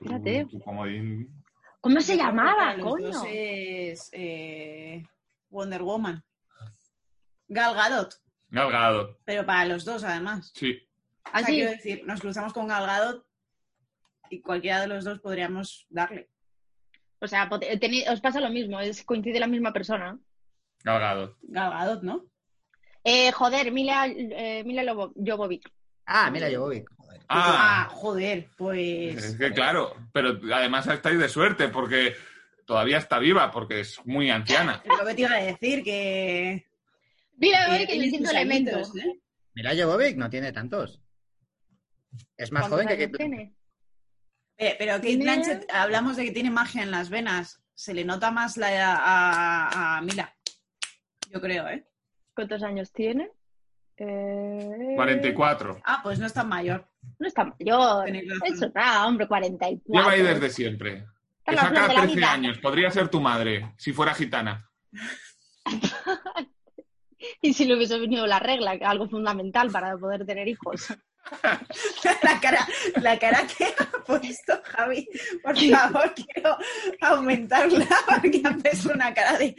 Espérate. Tu- tu comodín. ¿Cómo se llamaba, los coño? dos es eh, Wonder Woman. Gal Gadot, Gal Gadot. pero para los dos además. Sí. O sea, Así, quiero decir, nos cruzamos con Gal Gadot y cualquiera de los dos podríamos darle. o sea, eh, os pasa lo mismo, es coincide la misma persona. Gal Gadot. Gal Gadot, ¿no? Eh, joder, Mila, eh, Mila Lobo- Jovovich. Ah, mira, Jovovic. Joder. Ah, Ah, joder, pues. es que claro. Pero además estáis de suerte porque todavía está viva porque es muy anciana. Lo que te iba a decir, que. Mila que Jovovich en tiene el quinto sus elemento. añitos, ¿eh? Mira, Jovovic no tiene tantos. Es más ¿Cuántos joven que tiene? Pero Kate Tiene- Blanchett, hablamos de que tiene magia en las venas. Se le nota más la a, a Mila. Yo creo, ¿eh? ¿Cuántos años tiene? Eh, 44. Ah, pues no es tan mayor. No está mayor. Tenéis razón. Eso, nada, hombre, 44. Lleva ahí desde siempre. Está flor saca de la 13 vida. años. Podría ser tu madre si fuera gitana. Y si le hubiese venido la regla, que es algo fundamental para poder tener hijos. La cara, la cara que ha puesto Javi, por favor, quiero aumentarla porque ha puesto una cara de.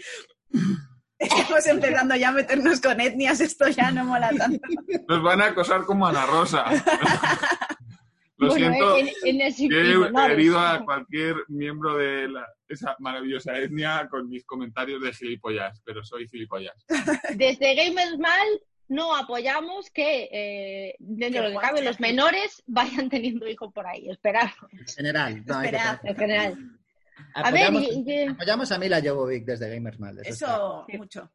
Estamos empezando ya a meternos con etnias, esto ya no mola tanto. Nos van a acosar como Ana Rosa. Lo bueno, siento. he herido a cualquier miembro de la- esa maravillosa etnia con mis comentarios de gilipollas, pero soy gilipollas. Desde Gamers Mal no apoyamos que eh, dentro de lo que cabe los menores vayan teniendo hijos por ahí. Esperad, En general. no, hay que Esperad. ser- en general. A ver, Apoyamos, y- y- apoyamos a Mila Jovovic desde Gamers Mal. eso mucho.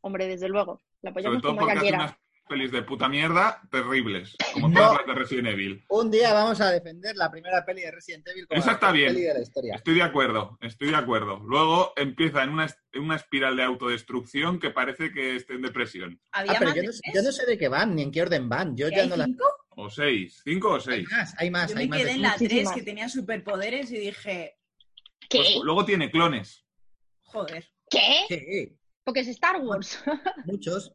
hombre, desde luego. La Sobre apoyamos todo como porque hace unas pelis de puta mierda terribles, como No. todas las de Resident Evil. Un día vamos a defender la primera peli de Resident Evil como Esa está bien. peli de la historia. Estoy de acuerdo, estoy de acuerdo. Luego empieza en una, en una espiral de autodestrucción que parece que esté en depresión. ¿Había Ah, pero yo no, sé- tres? yo no sé de qué van, ni en qué orden van. Yo ¿Que ya hay no cinco? O seis, cinco o Hay seis. más, hay más, Yo hay me más. quedé en la 3 Muchísimas. que tenía superpoderes y dije, ¿Qué? Pues luego tiene clones. joder. ¿Qué? Sí, Porque es Star Wars. muchos.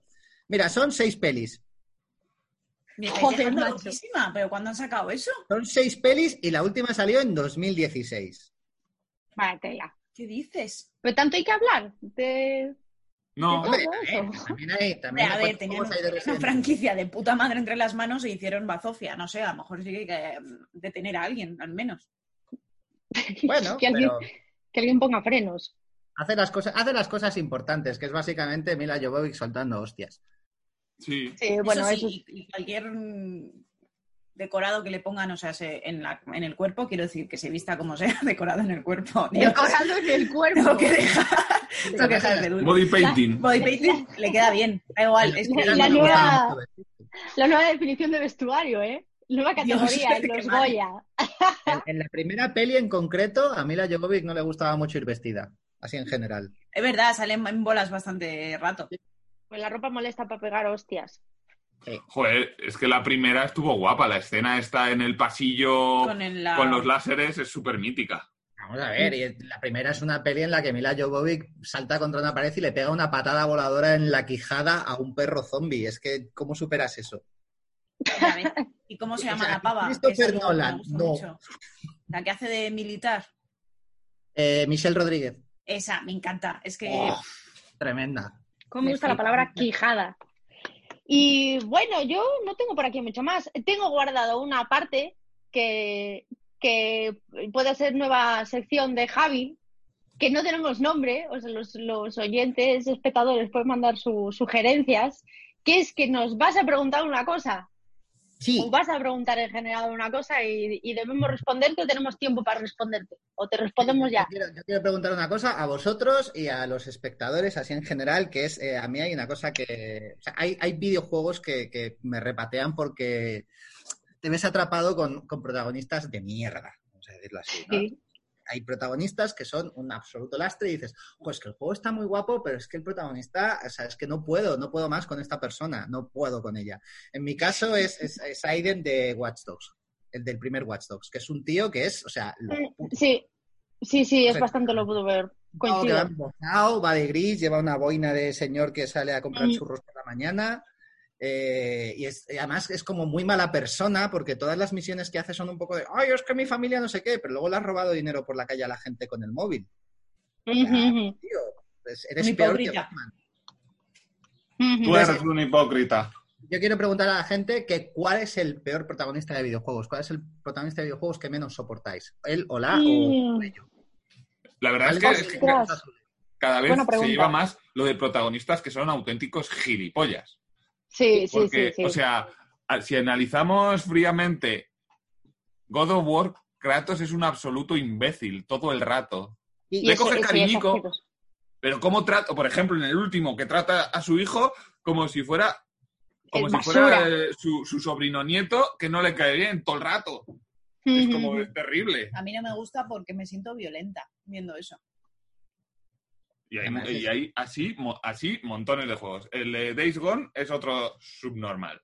Mira, son seis pelis. Joder, loquísima, ¿pero cuándo han sacado eso? Son seis pelis y la última salió en 2016. Vaya tela. ¿Qué dices? Pero tanto hay que hablar de... No, Hombre, también, también hay... También a ver, ¿cuántos tenían una franquicia de puta madre entre las manos e hicieron bazofia. No sé, a lo mejor sí que hay que mm, detener a alguien, al menos. Bueno, que, alguien, pero que alguien ponga frenos. hace las, cosas, hace las cosas importantes, que es básicamente Mila Jovovich soltando hostias. Sí. Sí, bueno, eso eso sí, y y cualquier decorado que le pongan, o sea, se- en, la- en el cuerpo, quiero decir, que se vista como sea, decorado en el cuerpo. Decorado en el cuerpo. tengo que dejar, tengo que dejar de dulce. Body painting. Body painting le queda bien, da igual. Es que La Mira, nueva- La nueva definición de vestuario, ¿eh? Nueva categoría, los. Goya. En, en la primera peli en concreto, a Mila Jovovich no le gustaba mucho ir vestida, así en general. Es verdad, salen en bolas bastante rato. Pues la ropa molesta para pegar hostias. Joder, es que la primera estuvo guapa. La escena está en el pasillo Con el, la- con los láseres, es súper mítica. Vamos a ver, y la primera es una peli en la que Mila Jovovich salta contra una pared y le pega una patada voladora en la quijada a un perro zombie. Es que, ¿cómo superas eso? ¿Y cómo se O llama sea, la pava? Christopher Nolan, no. mucho. La que hace de militar. Eh, Michelle Rodríguez. Esa, me encanta. Es que Oh, tremenda. ¿Cómo me gusta la palabra quijada? Y bueno, yo no tengo por aquí mucho más. Tengo guardado una parte que, que puede ser nueva sección de Javi, que no tenemos nombre, o sea, los, los oyentes, espectadores pueden mandar sus sugerencias, que es que nos vas a preguntar una cosa, Sí, o vas a preguntar en general una cosa y, y debemos responderte o tenemos tiempo para responderte, o te respondemos ya. Yo quiero, yo quiero preguntar una cosa a vosotros y a los espectadores, así en general, que es, eh, a mí hay una cosa que... o sea, hay, hay videojuegos que, que me repatean porque te ves atrapado con, con protagonistas de mierda, vamos a decirlo así. ¿no? Sí. Hay protagonistas que son un absoluto lastre y dices, pues que el juego está muy guapo, pero es que el protagonista, o sea, es que no puedo, no puedo más con esta persona, no puedo con ella. En mi caso es, es, es Aiden de Watch Dogs, el del primer Watch Dogs, que es un tío que es, o sea, lo Sí, sí, sí, es bastante lo puedo ver. No, que va Coincido. embozado, va de gris, lleva una boina de señor que sale a comprar Mm. churros por la mañana. Eh, y, es- y además es como muy mala persona porque todas las misiones que hace son un poco de, ay, es que mi familia no sé qué, pero luego le has robado dinero por la calle a la gente con el móvil. Tío, pues eres Un peor que hipócrita. Batman. ujú. Tú eres un hipócrita. Yo quiero preguntar a la gente que cuál es el peor protagonista de videojuegos, cuál es el protagonista de videojuegos que menos soportáis, él o la o ello. La verdad es que, es que cada vez se lleva más lo de protagonistas que son auténticos gilipollas. Sí, sí, Porque, sí, sí. o sea, si analizamos fríamente God of War, Kratos es un absoluto imbécil todo el rato. Y- le eso- coge eso, cariñico. Pero cómo trata, por ejemplo, en el último, que trata a su hijo como si fuera como Es si basura. fuera eh, su, su sobrino nieto que no le cae bien todo el rato. Es como es terrible. a mí no me gusta porque me siento violenta viendo eso. Y hay, Además, y hay así, mo- así montones de juegos. El de Days Gone es otro subnormal.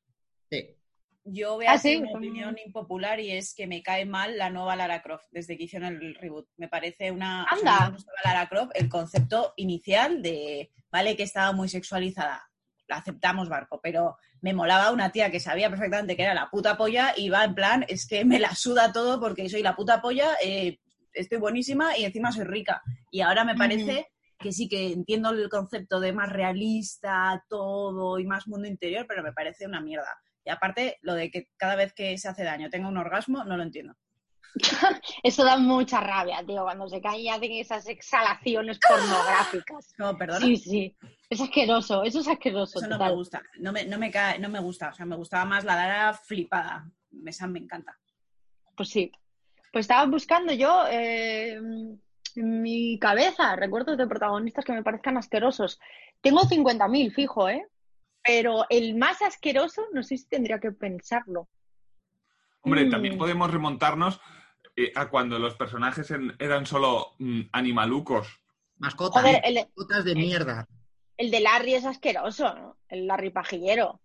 Sí. Yo voy a Ah, hacer una opinión impopular y es que me cae mal la nueva Lara Croft desde que hicieron el reboot. Me parece una. o sea, Anda. me Lara Croft, el concepto inicial de. Vale, que estaba muy sexualizada. La aceptamos, barco, pero me molaba una tía que sabía perfectamente que era la puta polla y va en plan, es que me la suda todo porque soy la puta polla, eh, estoy buenísima y encima soy rica. Y ahora me parece que sí que entiendo el concepto de más realista todo y más mundo interior, pero me parece una mierda. Y aparte, lo de que cada vez que se hace daño tenga un orgasmo, no lo entiendo. Eso da mucha rabia, tío, cuando se caen y hacen esas exhalaciones pornográficas. No, perdona. Sí, sí. Es asqueroso, eso es asqueroso. Eso no total. me gusta. No me, no me cae, no me gusta. O sea, me gustaba más la Lara flipada. Esa me encanta. Pues sí. Pues estaba buscando yo eh, en mi cabeza recuerdos de protagonistas que me parezcan asquerosos. Tengo 50.000, fijo, ¿eh? Pero el más asqueroso, no sé si tendría que pensarlo. Hombre, Mm. también podemos remontarnos eh, a cuando los personajes en- eran solo mm, animalucos. Mascotas, Joder, el, mascotas de mierda. el de Larry es asqueroso, ¿no? El Larry pajillero.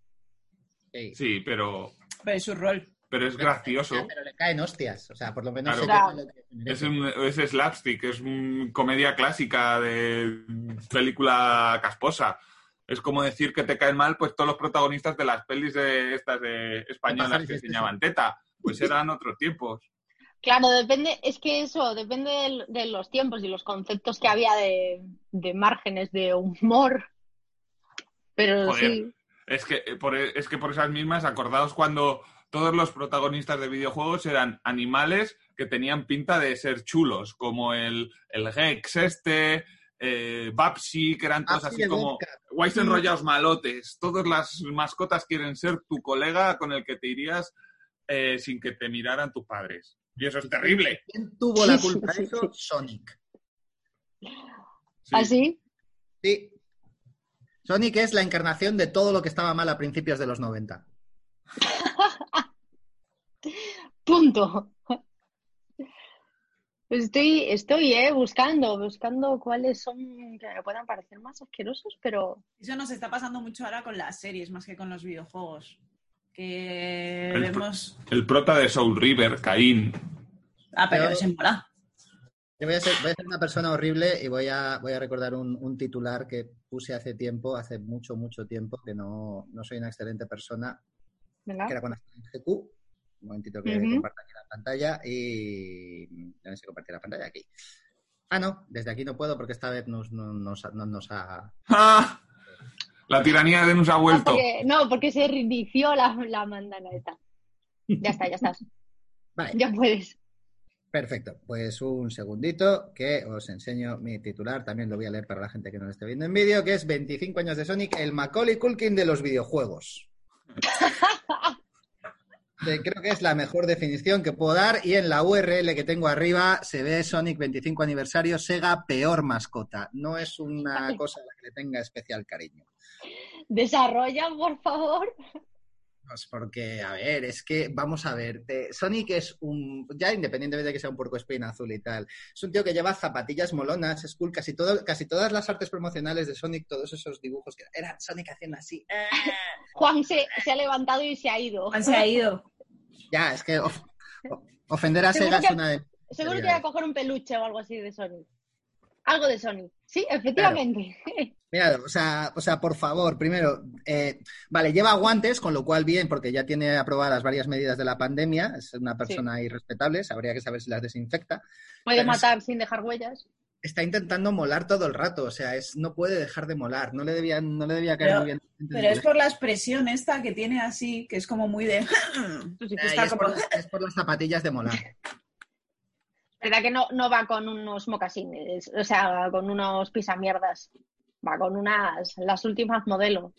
Sí. Sí, pero, Pero es su rol. Pero es gracioso. Pero le caen hostias. O sea, por lo menos Claro. que- Es, un, es slapstick, es un comedia clásica de película casposa. Es como decir que te caen mal pues todos los protagonistas de las pelis de estas de españolas que y enseñaban teta. Pues eran otros tiempos. Claro, depende, es que eso depende del- de, los tiempos y los conceptos que había de, de márgenes de humor. Pero Joder. sí. Es que, por, es que por esas mismas, acordaos cuando todos los protagonistas de videojuegos eran animales que tenían pinta de ser chulos, como el, el Gex este, eh, Babsy, que eran todos así como guays enrollados malotes. Todas las mascotas quieren ser tu colega con el que te irías eh, sin que te miraran tus padres. Y eso es terrible. ¿Quién tuvo la culpa de eso? Sonic. Sí. ¿Así? Sí. Sonic es la encarnación de todo lo que estaba mal a principios de los 90. Punto. Pues estoy, estoy eh, buscando, buscando cuáles son que me puedan parecer más asquerosos, pero Eso nos está pasando mucho ahora con las series más que con los videojuegos. Que El- vemos. El prota de Soul River, Caín. Ah, pero Pero- se mola. Yo voy a, ser, voy a ser una persona horrible y voy a, voy a recordar un, un titular que puse hace tiempo, hace mucho, mucho tiempo, que no, no soy una excelente persona, venga. que era cuando estaba en GQ. Un momentito que Ujú. comparto aquí la pantalla y... No sé compartir la pantalla aquí. Ah, no, desde aquí no puedo porque esta vez nos, no- nos, no nos ha... ¡Ah! La tiranía de nos ha vuelto. porque- no, porque se reinició la, la mandana esta. Ya está, ya estás. Vale, Ya puedes. perfecto. Pues un segundito que os enseño mi titular. También lo voy a leer para la gente que no lo esté viendo en vídeo, que es 25 años de Sonic, el Macaulay Culkin de los videojuegos. Creo que es la mejor definición que puedo dar y en la URL que tengo arriba se ve Sonic 25 aniversario Sega peor mascota. No es una cosa a la que le tenga especial cariño. Desarrolla, por favor. Pues porque, a ver, es que, vamos a ver, te- Sonic es un, ya independientemente de que sea un puerco espina azul y tal, es un tío que lleva zapatillas molonas, es cool, casi, todo, casi todas las artes promocionales de Sonic, todos esos dibujos que eran Sonic haciendo así. eh, Juan se, se ha levantado y se ha ido. Juan se ha ido. Ya, es que of- ofender a Seguro Sega es que- una de... Seguro que voy a coger un peluche o algo así de Sonic. Algo de Sonic. Sí, efectivamente. Mira, o sea, o sea, por favor, primero, eh, vale, lleva guantes, con lo cual bien, porque ya tiene aprobadas varias medidas de la pandemia, es una persona irrespetable, habría que saber si las desinfecta. Puede Pero es- matar sin dejar huellas. Está intentando molar todo el rato, o sea, es, no puede dejar de molar, no le debía, no le debía caer Pero- muy bien. Pero es por la expresión esta que tiene así, que es como muy de. Tú sí que Eh, y está es, como- por, es por las zapatillas de molar. verdad que no, no va con unos mocasines, o sea, con unos pisamierdas. Va con unas, las últimas modelo.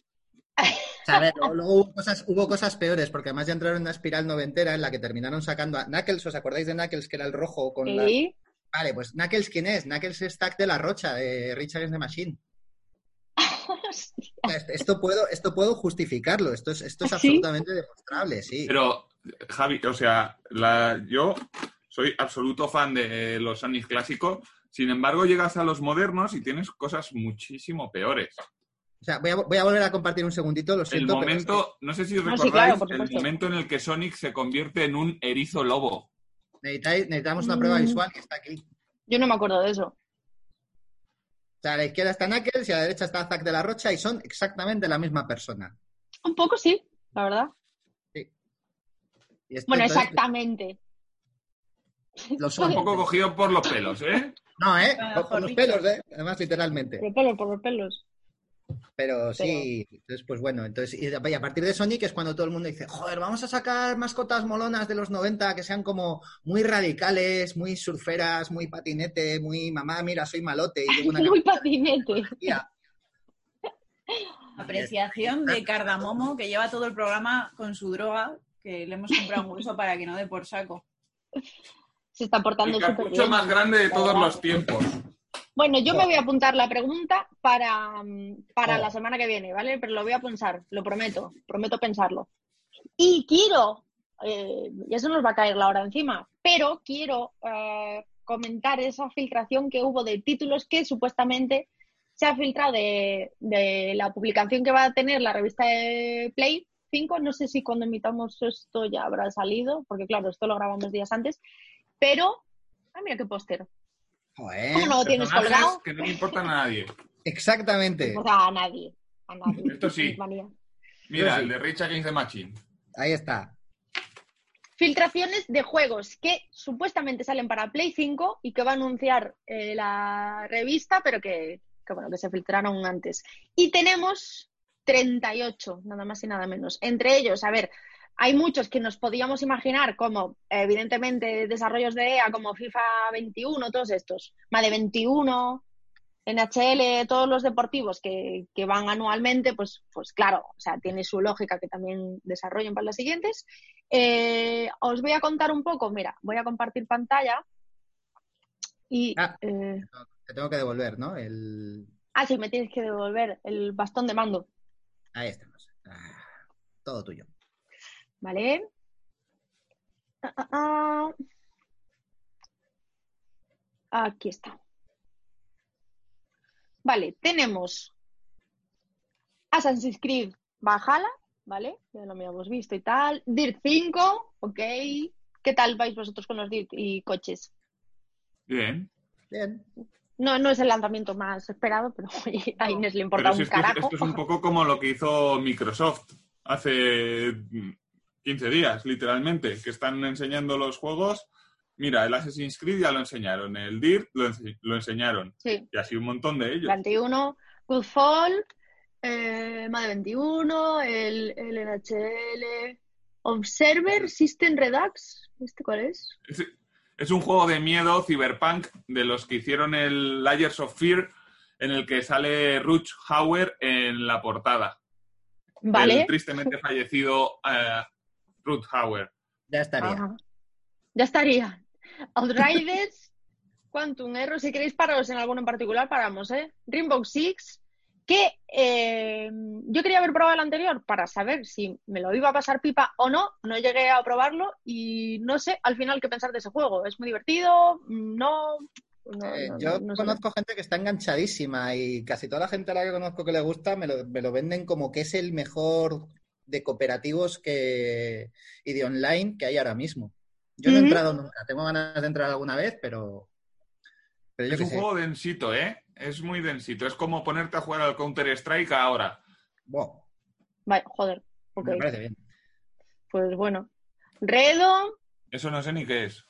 O sea, a ver, luego, hubo, cosas, hubo cosas peores, porque además ya entraron en una espiral noventera en la que terminaron sacando a Knuckles, ¿os acordáis de Knuckles, que era el rojo con la... Y Vale, pues Knuckles, ¿quién es? Knuckles es Tac de la Rocha, de Richard the Machine. Esto- puedo, esto puedo justificarlo, esto es, esto es ¿Ah, sí? absolutamente demostrable, sí. Pero, Javi, o sea, la, yo soy absoluto fan de los Sonic clásicos. Sin embargo, llegas a los modernos y tienes cosas muchísimo peores. O sea, voy a, voy a volver a compartir un segundito, lo El siento. pero es momento, no sé si sí, recordáis, claro, el momento en el que Sonic se convierte en un erizo lobo. necesitamos una prueba Mm. visual que está aquí. yo no me acuerdo de eso. O sea, a la izquierda está Knuckles y a la derecha está Zack de la Rocha y son exactamente la misma persona. Un poco sí, la verdad. Y esto, Bueno, entonces, exactamente. Lo Un poco cogido por los pelos, ¿eh? No, ¿eh? Por, por los pelos, ¿eh? Además, literalmente. Por los pelos, por los pelos. Pero sí, entonces, pues bueno, entonces, y a partir de Sonic es cuando todo el mundo dice, joder, vamos a sacar mascotas molonas de los 90 que sean como muy radicales, muy surferas, muy patinete, muy mamá, mira, soy malote y una Muy patinete. de policía". Apreciación de Cardamomo, que lleva todo el programa con su droga, que le hemos comprado un hueso para que no dé por saco. Se está portando súper bien. más grande de todos los tiempos. Bueno, yo me voy a apuntar la pregunta para, mm, para Oh. la semana que viene, ¿vale? Pero lo voy a pensar, lo prometo, prometo pensarlo. Y quiero, eh, ya se nos va a caer la hora encima, pero quiero eh, comentar esa filtración que hubo de títulos que supuestamente se ha filtrado de, de la publicación que va a tener la revista de Play 5. No sé si cuando emitamos esto ya habrá salido, porque claro, esto lo grabamos días antes, pero... Ah, mira qué póster. Joder, ¿Cómo no lo tienes colgado? que no le importan a nadie. exactamente. O sea, a nadie. A nadie. Esto sí. Manía. Mira, sí. el de Rage Against the Machine. Ahí está. Filtraciones de juegos que supuestamente salen para Play 5 y que va a anunciar eh, la revista, pero que, que, bueno, que se filtraron antes. Y tenemos 38, nada más y nada menos. Entre ellos, a ver, hay muchos que nos podíamos imaginar como, evidentemente, desarrollos de EA como FIFA 21, todos estos. Made 21, NHL, todos los deportivos que, que van anualmente, pues, pues claro, o sea, tiene su lógica que también desarrollen para las siguientes. Eh, os voy a contar un poco, mira, voy a compartir pantalla y... Ah. eh, Te tengo que devolver, ¿no? El... ah, sí, me tienes que devolver el bastón de mando, Ahí estamos. Ah, todo tuyo. ¿Vale? Ah, ah, ah. Aquí está. Vale, tenemos Assassin's Creed Valhalla, ¿vale? Ya lo habíamos visto y tal. Dirt 5, ok. ¿Qué tal vais vosotros con los Dirt y coches? Bien. Bien. No, no es el lanzamiento más esperado, pero oye, a Inés le importa Pero si un es que carajo. esto es un poco como lo que hizo Microsoft hace 15 días, literalmente, que están enseñando los juegos. Mira, el Assassin's Creed ya lo enseñaron, el Dirt lo, ense- lo enseñaron, Sí, y así un montón de ellos. 21, Goodfall, eh, MADE 21, el, el NHL, Observer, System Redux, ¿este cuál es? Es, es un juego de miedo, cyberpunk, de los que hicieron el Layers of Fear, en el que sale Ruch Hauer en la portada. Vale. El tristemente fallecido eh, Ruth Hauer. Ya estaría. Ajá. Ya estaría. Outriders, Quantum Error, si queréis pararos en alguno en particular, paramos, ¿eh? Rainbow Six, que eh, yo quería haber probado el anterior para saber si me lo iba a pasar pipa o no, no llegué a probarlo y no sé al final qué pensar de ese juego. ¿Es muy divertido? ¿No? No, Eh, no, yo no sé. conozco gente que está enganchadísima y casi toda la gente a la que conozco que le gusta me lo, me lo venden como que es el mejor de cooperativos que, y de online que hay ahora mismo. Yo no he entrado nunca, tengo ganas de entrar alguna vez, pero, pero yo Es un sé. juego densito, ¿eh? Es muy densito. Es como ponerte a jugar al Counter-Strike ahora. Buah, Vale, joder. me parece bien. Pues bueno. Redo, Eso no sé ni qué es.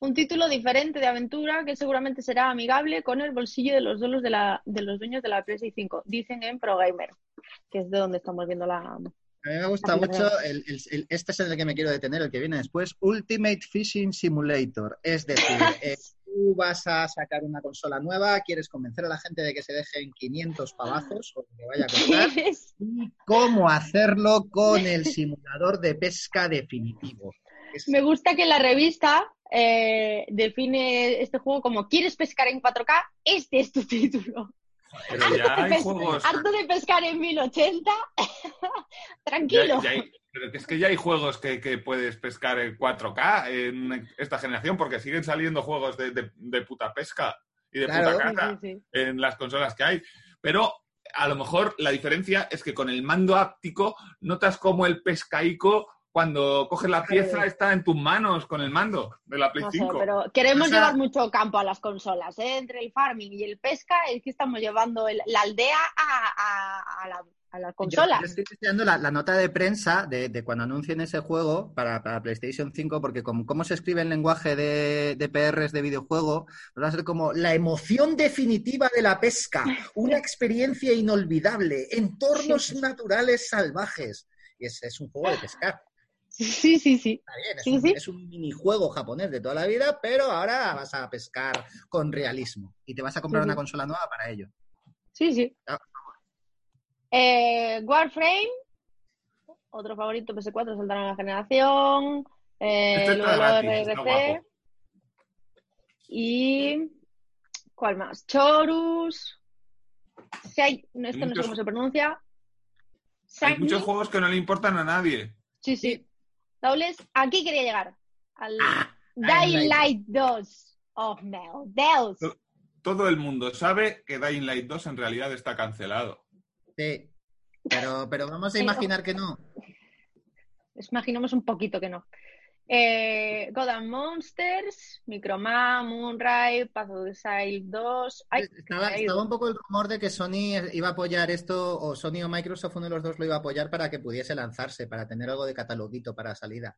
un título diferente de aventura que seguramente será amigable con el bolsillo de los dueños de, la, de los dueños de la PlayStation 5, dicen en ProGamer, que es de donde estamos viendo la... A mí me gusta mucho, el, este es el que me quiero detener, el que viene después, Ultimate Fishing Simulator. Es decir, eh, tú vas a sacar una consola nueva, quieres convencer a la gente de que se dejen 500 pavazos o que vaya a costar, y cómo hacerlo con el simulador de pesca definitivo. Es- Me gusta que la revista eh, define este juego como ¿Quieres pescar en 4K? Este es tu título. Pero ya Harto de hay juegos. harto de pescar en 1080. ya- Tranquilo. ya hay- pero que es que ya hay juegos que, que puedes pescar en 4K en esta generación, porque siguen saliendo juegos de, de- de puta pesca y de Claro. puta Sí, caza sí, sí. en las consolas que hay. Pero a lo mejor la diferencia es que con el mando áptico notas como el pescaico cuando coges la pieza está en tus manos con el mando de la Play No sé, 5. pero queremos O sea- llevar mucho campo a las consolas, ¿eh? Entre el farming y el pesca es que estamos llevando el- la aldea a, a- a la- a las Yo- consolas. yo estoy estudiando la, la nota de prensa de, de cuando anuncien ese juego para, para PlayStation 5, porque como cómo se escribe el lenguaje de, de PRs de videojuego, va a ser como la emoción definitiva de la pesca, una experiencia inolvidable, entornos naturales salvajes. Y es, es un juego de pescar. Sí, sí, sí. Está bien, es, Sí, un, sí. es un minijuego japonés de toda la vida, pero ahora vas a pescar con realismo y te vas a comprar Sí, sí. una consola nueva para ello. Sí, sí. Ah. Eh, Warframe, otro favorito PS4, saltará en la generación. Eh, Este luego gratis, RRC. Y. ¿Cuál más? Chorus. Si hay, no, este no sé cómo se pronuncia. Hay Sagni. muchos juegos que no le importan a nadie. Sí, sí. Dobles, aquí quería llegar. Al Ah, Dying Light 2. Oh, meu Deus. Todo el mundo sabe que Dying Light 2 en realidad está cancelado. Sí, pero, pero vamos a imaginar que no. Les imaginamos un poquito que no. Eh, God and Monsters, Microman, Moonrise, Path of the Exile 2. Ay, Estaba, un poco el rumor de que Sony iba a apoyar esto, o Sony o Microsoft, uno de los dos lo iba a apoyar para que pudiese lanzarse, para tener algo de cataloguito para salida.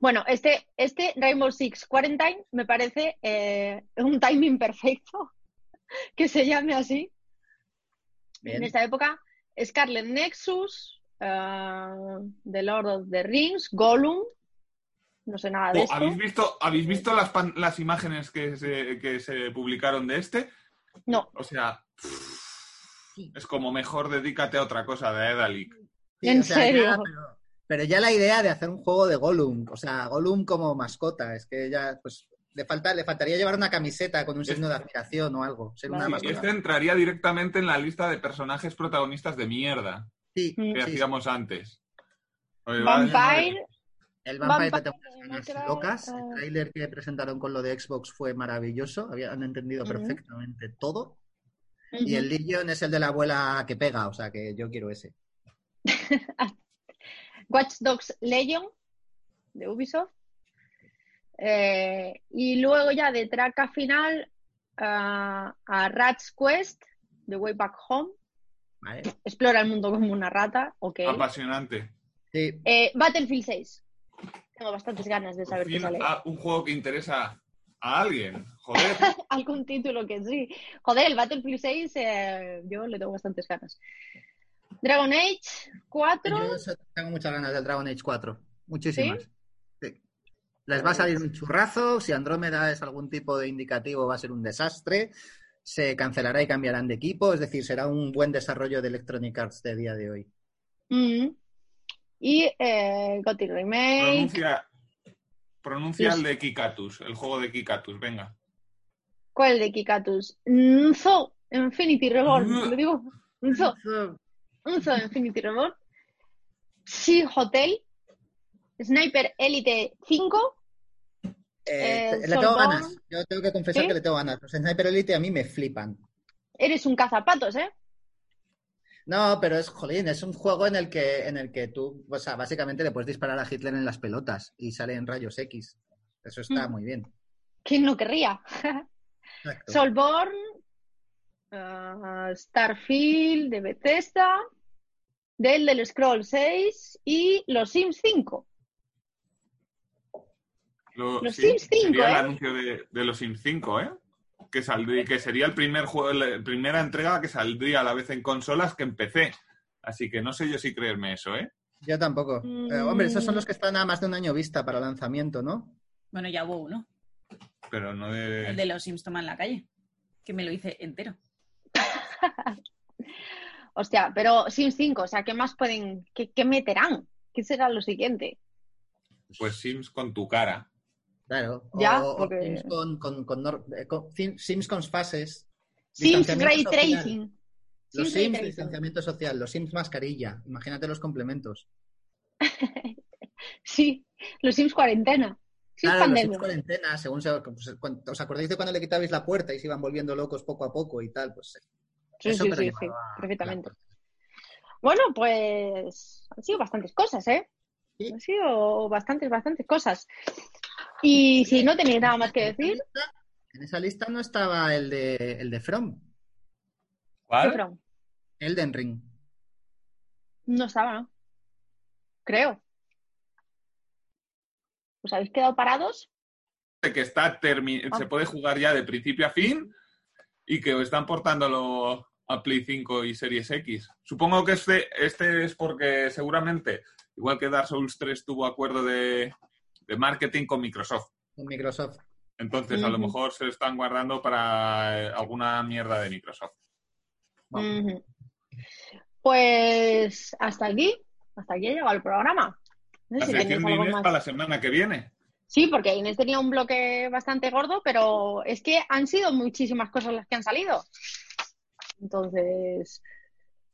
Bueno, este, este Rainbow Six Quarantine me parece eh, un timing perfecto que se llame así Bien. en esta época. Scarlet Nexus, eh, The Lord of the Rings, Gollum. No sé nada de Oh, esto. ¿Habéis visto, ¿habéis visto las, pan- las imágenes que se, que se publicaron de este? No, O sea, es como mejor dedícate a otra cosa de Edalic. Sí, ¿En o sea, serio? ya, pero, pero ya la idea de hacer un juego de Gollum, o sea, Gollum como mascota, es que ya, pues, le, falta, le faltaría llevar una camiseta con un signo de admiración o algo, ser una mascota. este entraría directamente en la lista de personajes protagonistas de mierda Mm. Sí, que sí, sí. hacíamos antes. Oye, Vampire, El Vampire, Vampire tengo unas ganas Masquerade, locas. El tráiler que presentaron con lo de Xbox fue maravilloso. Habían entendido perfectamente todo. Y el Legion es el de la abuela que pega, o sea que yo quiero ese. Watch Dogs Legion de Ubisoft. Eh, y luego ya de traca final ah, a Rat's Quest de Way Back Home. ¿vale? Explora el mundo como una rata. Ok. Apasionante. Sí, Eh, Battlefield 6. Tengo bastantes ganas de saber qué sale. un juego que interesa a alguien. Joder. Algún título que sí. Joder, el Battlefield 6 eh, yo le tengo bastantes ganas. Dragon Age 4. yo tengo muchas ganas del Dragon Age 4. Muchísimas. Sí. Les va a salir un churrazo. Si Andrómeda es algún tipo de indicativo, va a ser un desastre. Se cancelará y cambiarán de equipo. Es decir, será un buen desarrollo de Electronic Arts de día de hoy. Mm. Y eh, Gotti Remake. Pronuncia, pronuncia el de Kikatus, el juego de Kikatus, venga. ¿Cuál de Kikatus? Nzo Infinity Reborn. ¿Lo digo? Nzo. Nzo Infinity Reborn. Sea Hotel. Sniper Elite 5. Eh, Eh, le tengo ganas. Yo tengo que confesar ¿Sí? que le tengo ganas. Los Sniper Elite a mí me flipan. Eres un cazapatos, ¿eh? No, pero es, jolín, es un juego en el que, en el que tú, o sea, básicamente le puedes disparar a Hitler en las pelotas y sale en rayos X. Eso está Mm. muy bien. ¿Quién no querría? Exacto. Soulborn. ah, Starfield de Bethesda. Del del Scroll 6 y los Sims 5. Lo- Los sí, Sims 5, sería el ¿eh? anuncio de, de los Sims 5, ¿eh? Que, saldría, que sería el primer juego, la primera entrega que saldría a la vez en consolas que en PC. Así que no sé yo si creerme eso, ¿eh? Yo tampoco. Mm. Eh, hombre, esos son los que están a más de un año vista para lanzamiento, ¿no? Bueno, ya hubo uno. Pero no de... El de los Sims toma en la calle. Que me lo hice entero. Hostia, pero Sims 5, o sea, ¿qué más pueden, qué, qué meterán? ¿Qué será lo siguiente? Pues Sims con tu cara. Claro. Ya, o porque- Sims con, con- eh, con- Sims con fases. Sims Ray. Tracing. Los Sims Sims, Tracing. distanciamiento social. Los Sims mascarilla. Imagínate los complementos. Sí, los Sims cuarentena. Sims Claro, los pandemia. Sims cuarentena, según se, pues, cuando- ¿Os acordáis de cuando le quitabais la puerta y se iban volviendo locos poco a poco y tal? Pues Sí, eso, sí, sí, perfectamente. Bueno, pues han sido bastantes cosas, ¿eh? Sí. Han sido bastantes, bastantes cosas. Y si no tenéis nada más que decir, En esa lista no estaba el de, el de From, ¿qué ¿Cuál? from? Elden Ring. No estaba, ¿no? Creo. ¿Os habéis quedado parados? que está termi- Ah. se puede jugar ya de principio a fin y que están portándolo a Play 5 y Series X. Supongo que este, este es porque seguramente, igual que Dark Souls 3 tuvo acuerdo de, de marketing con Microsoft. Con Microsoft. Entonces, a lo mejor se lo están guardando para eh, alguna mierda de Microsoft. Vamos. Pues hasta aquí, hasta aquí ha llegado el programa. No La sé si sección tenéis de algo Inés más. para la semana que viene. Sí, porque Inés tenía un bloque bastante gordo, pero es que han sido muchísimas cosas las que han salido. Entonces,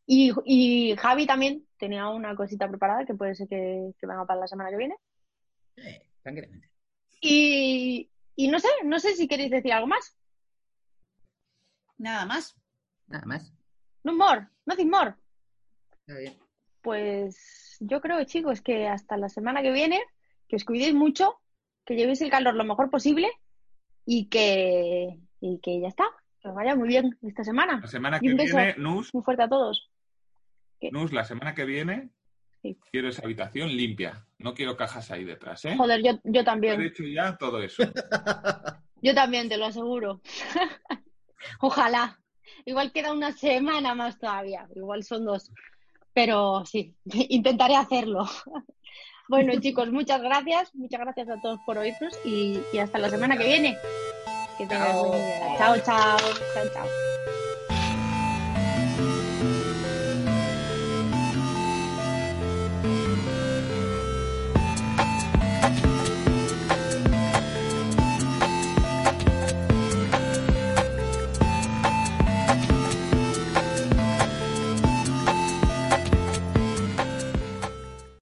y, y Javi también tenía una cosita preparada que puede ser que, que venga para la semana que viene. Eh, tranquilamente. Y, y no sé, no sé si queréis decir algo más. Nada más. Nada más. No more, nothing more. Está bien. Pues yo creo, chicos, que hasta la semana que viene, que os cuidéis mucho, que llevéis el calor lo mejor posible y que, y que ya está. Que os vaya muy bien esta semana. La semana Y que un beso. viene, Nus, Muy fuerte a todos. Nus, la semana que viene Sí. quiero esa habitación limpia. No quiero cajas ahí detrás, ¿eh? Joder, yo, yo He también. hecho ya todo eso. Yo también, te lo aseguro. Ojalá. Igual queda una semana más todavía. Igual son dos. Pero sí, intentaré hacerlo. Bueno, chicos, muchas gracias. Muchas gracias a todos por oírnos y, y hasta la semana que viene. Que buen día. Chao, chao. Chao, chao.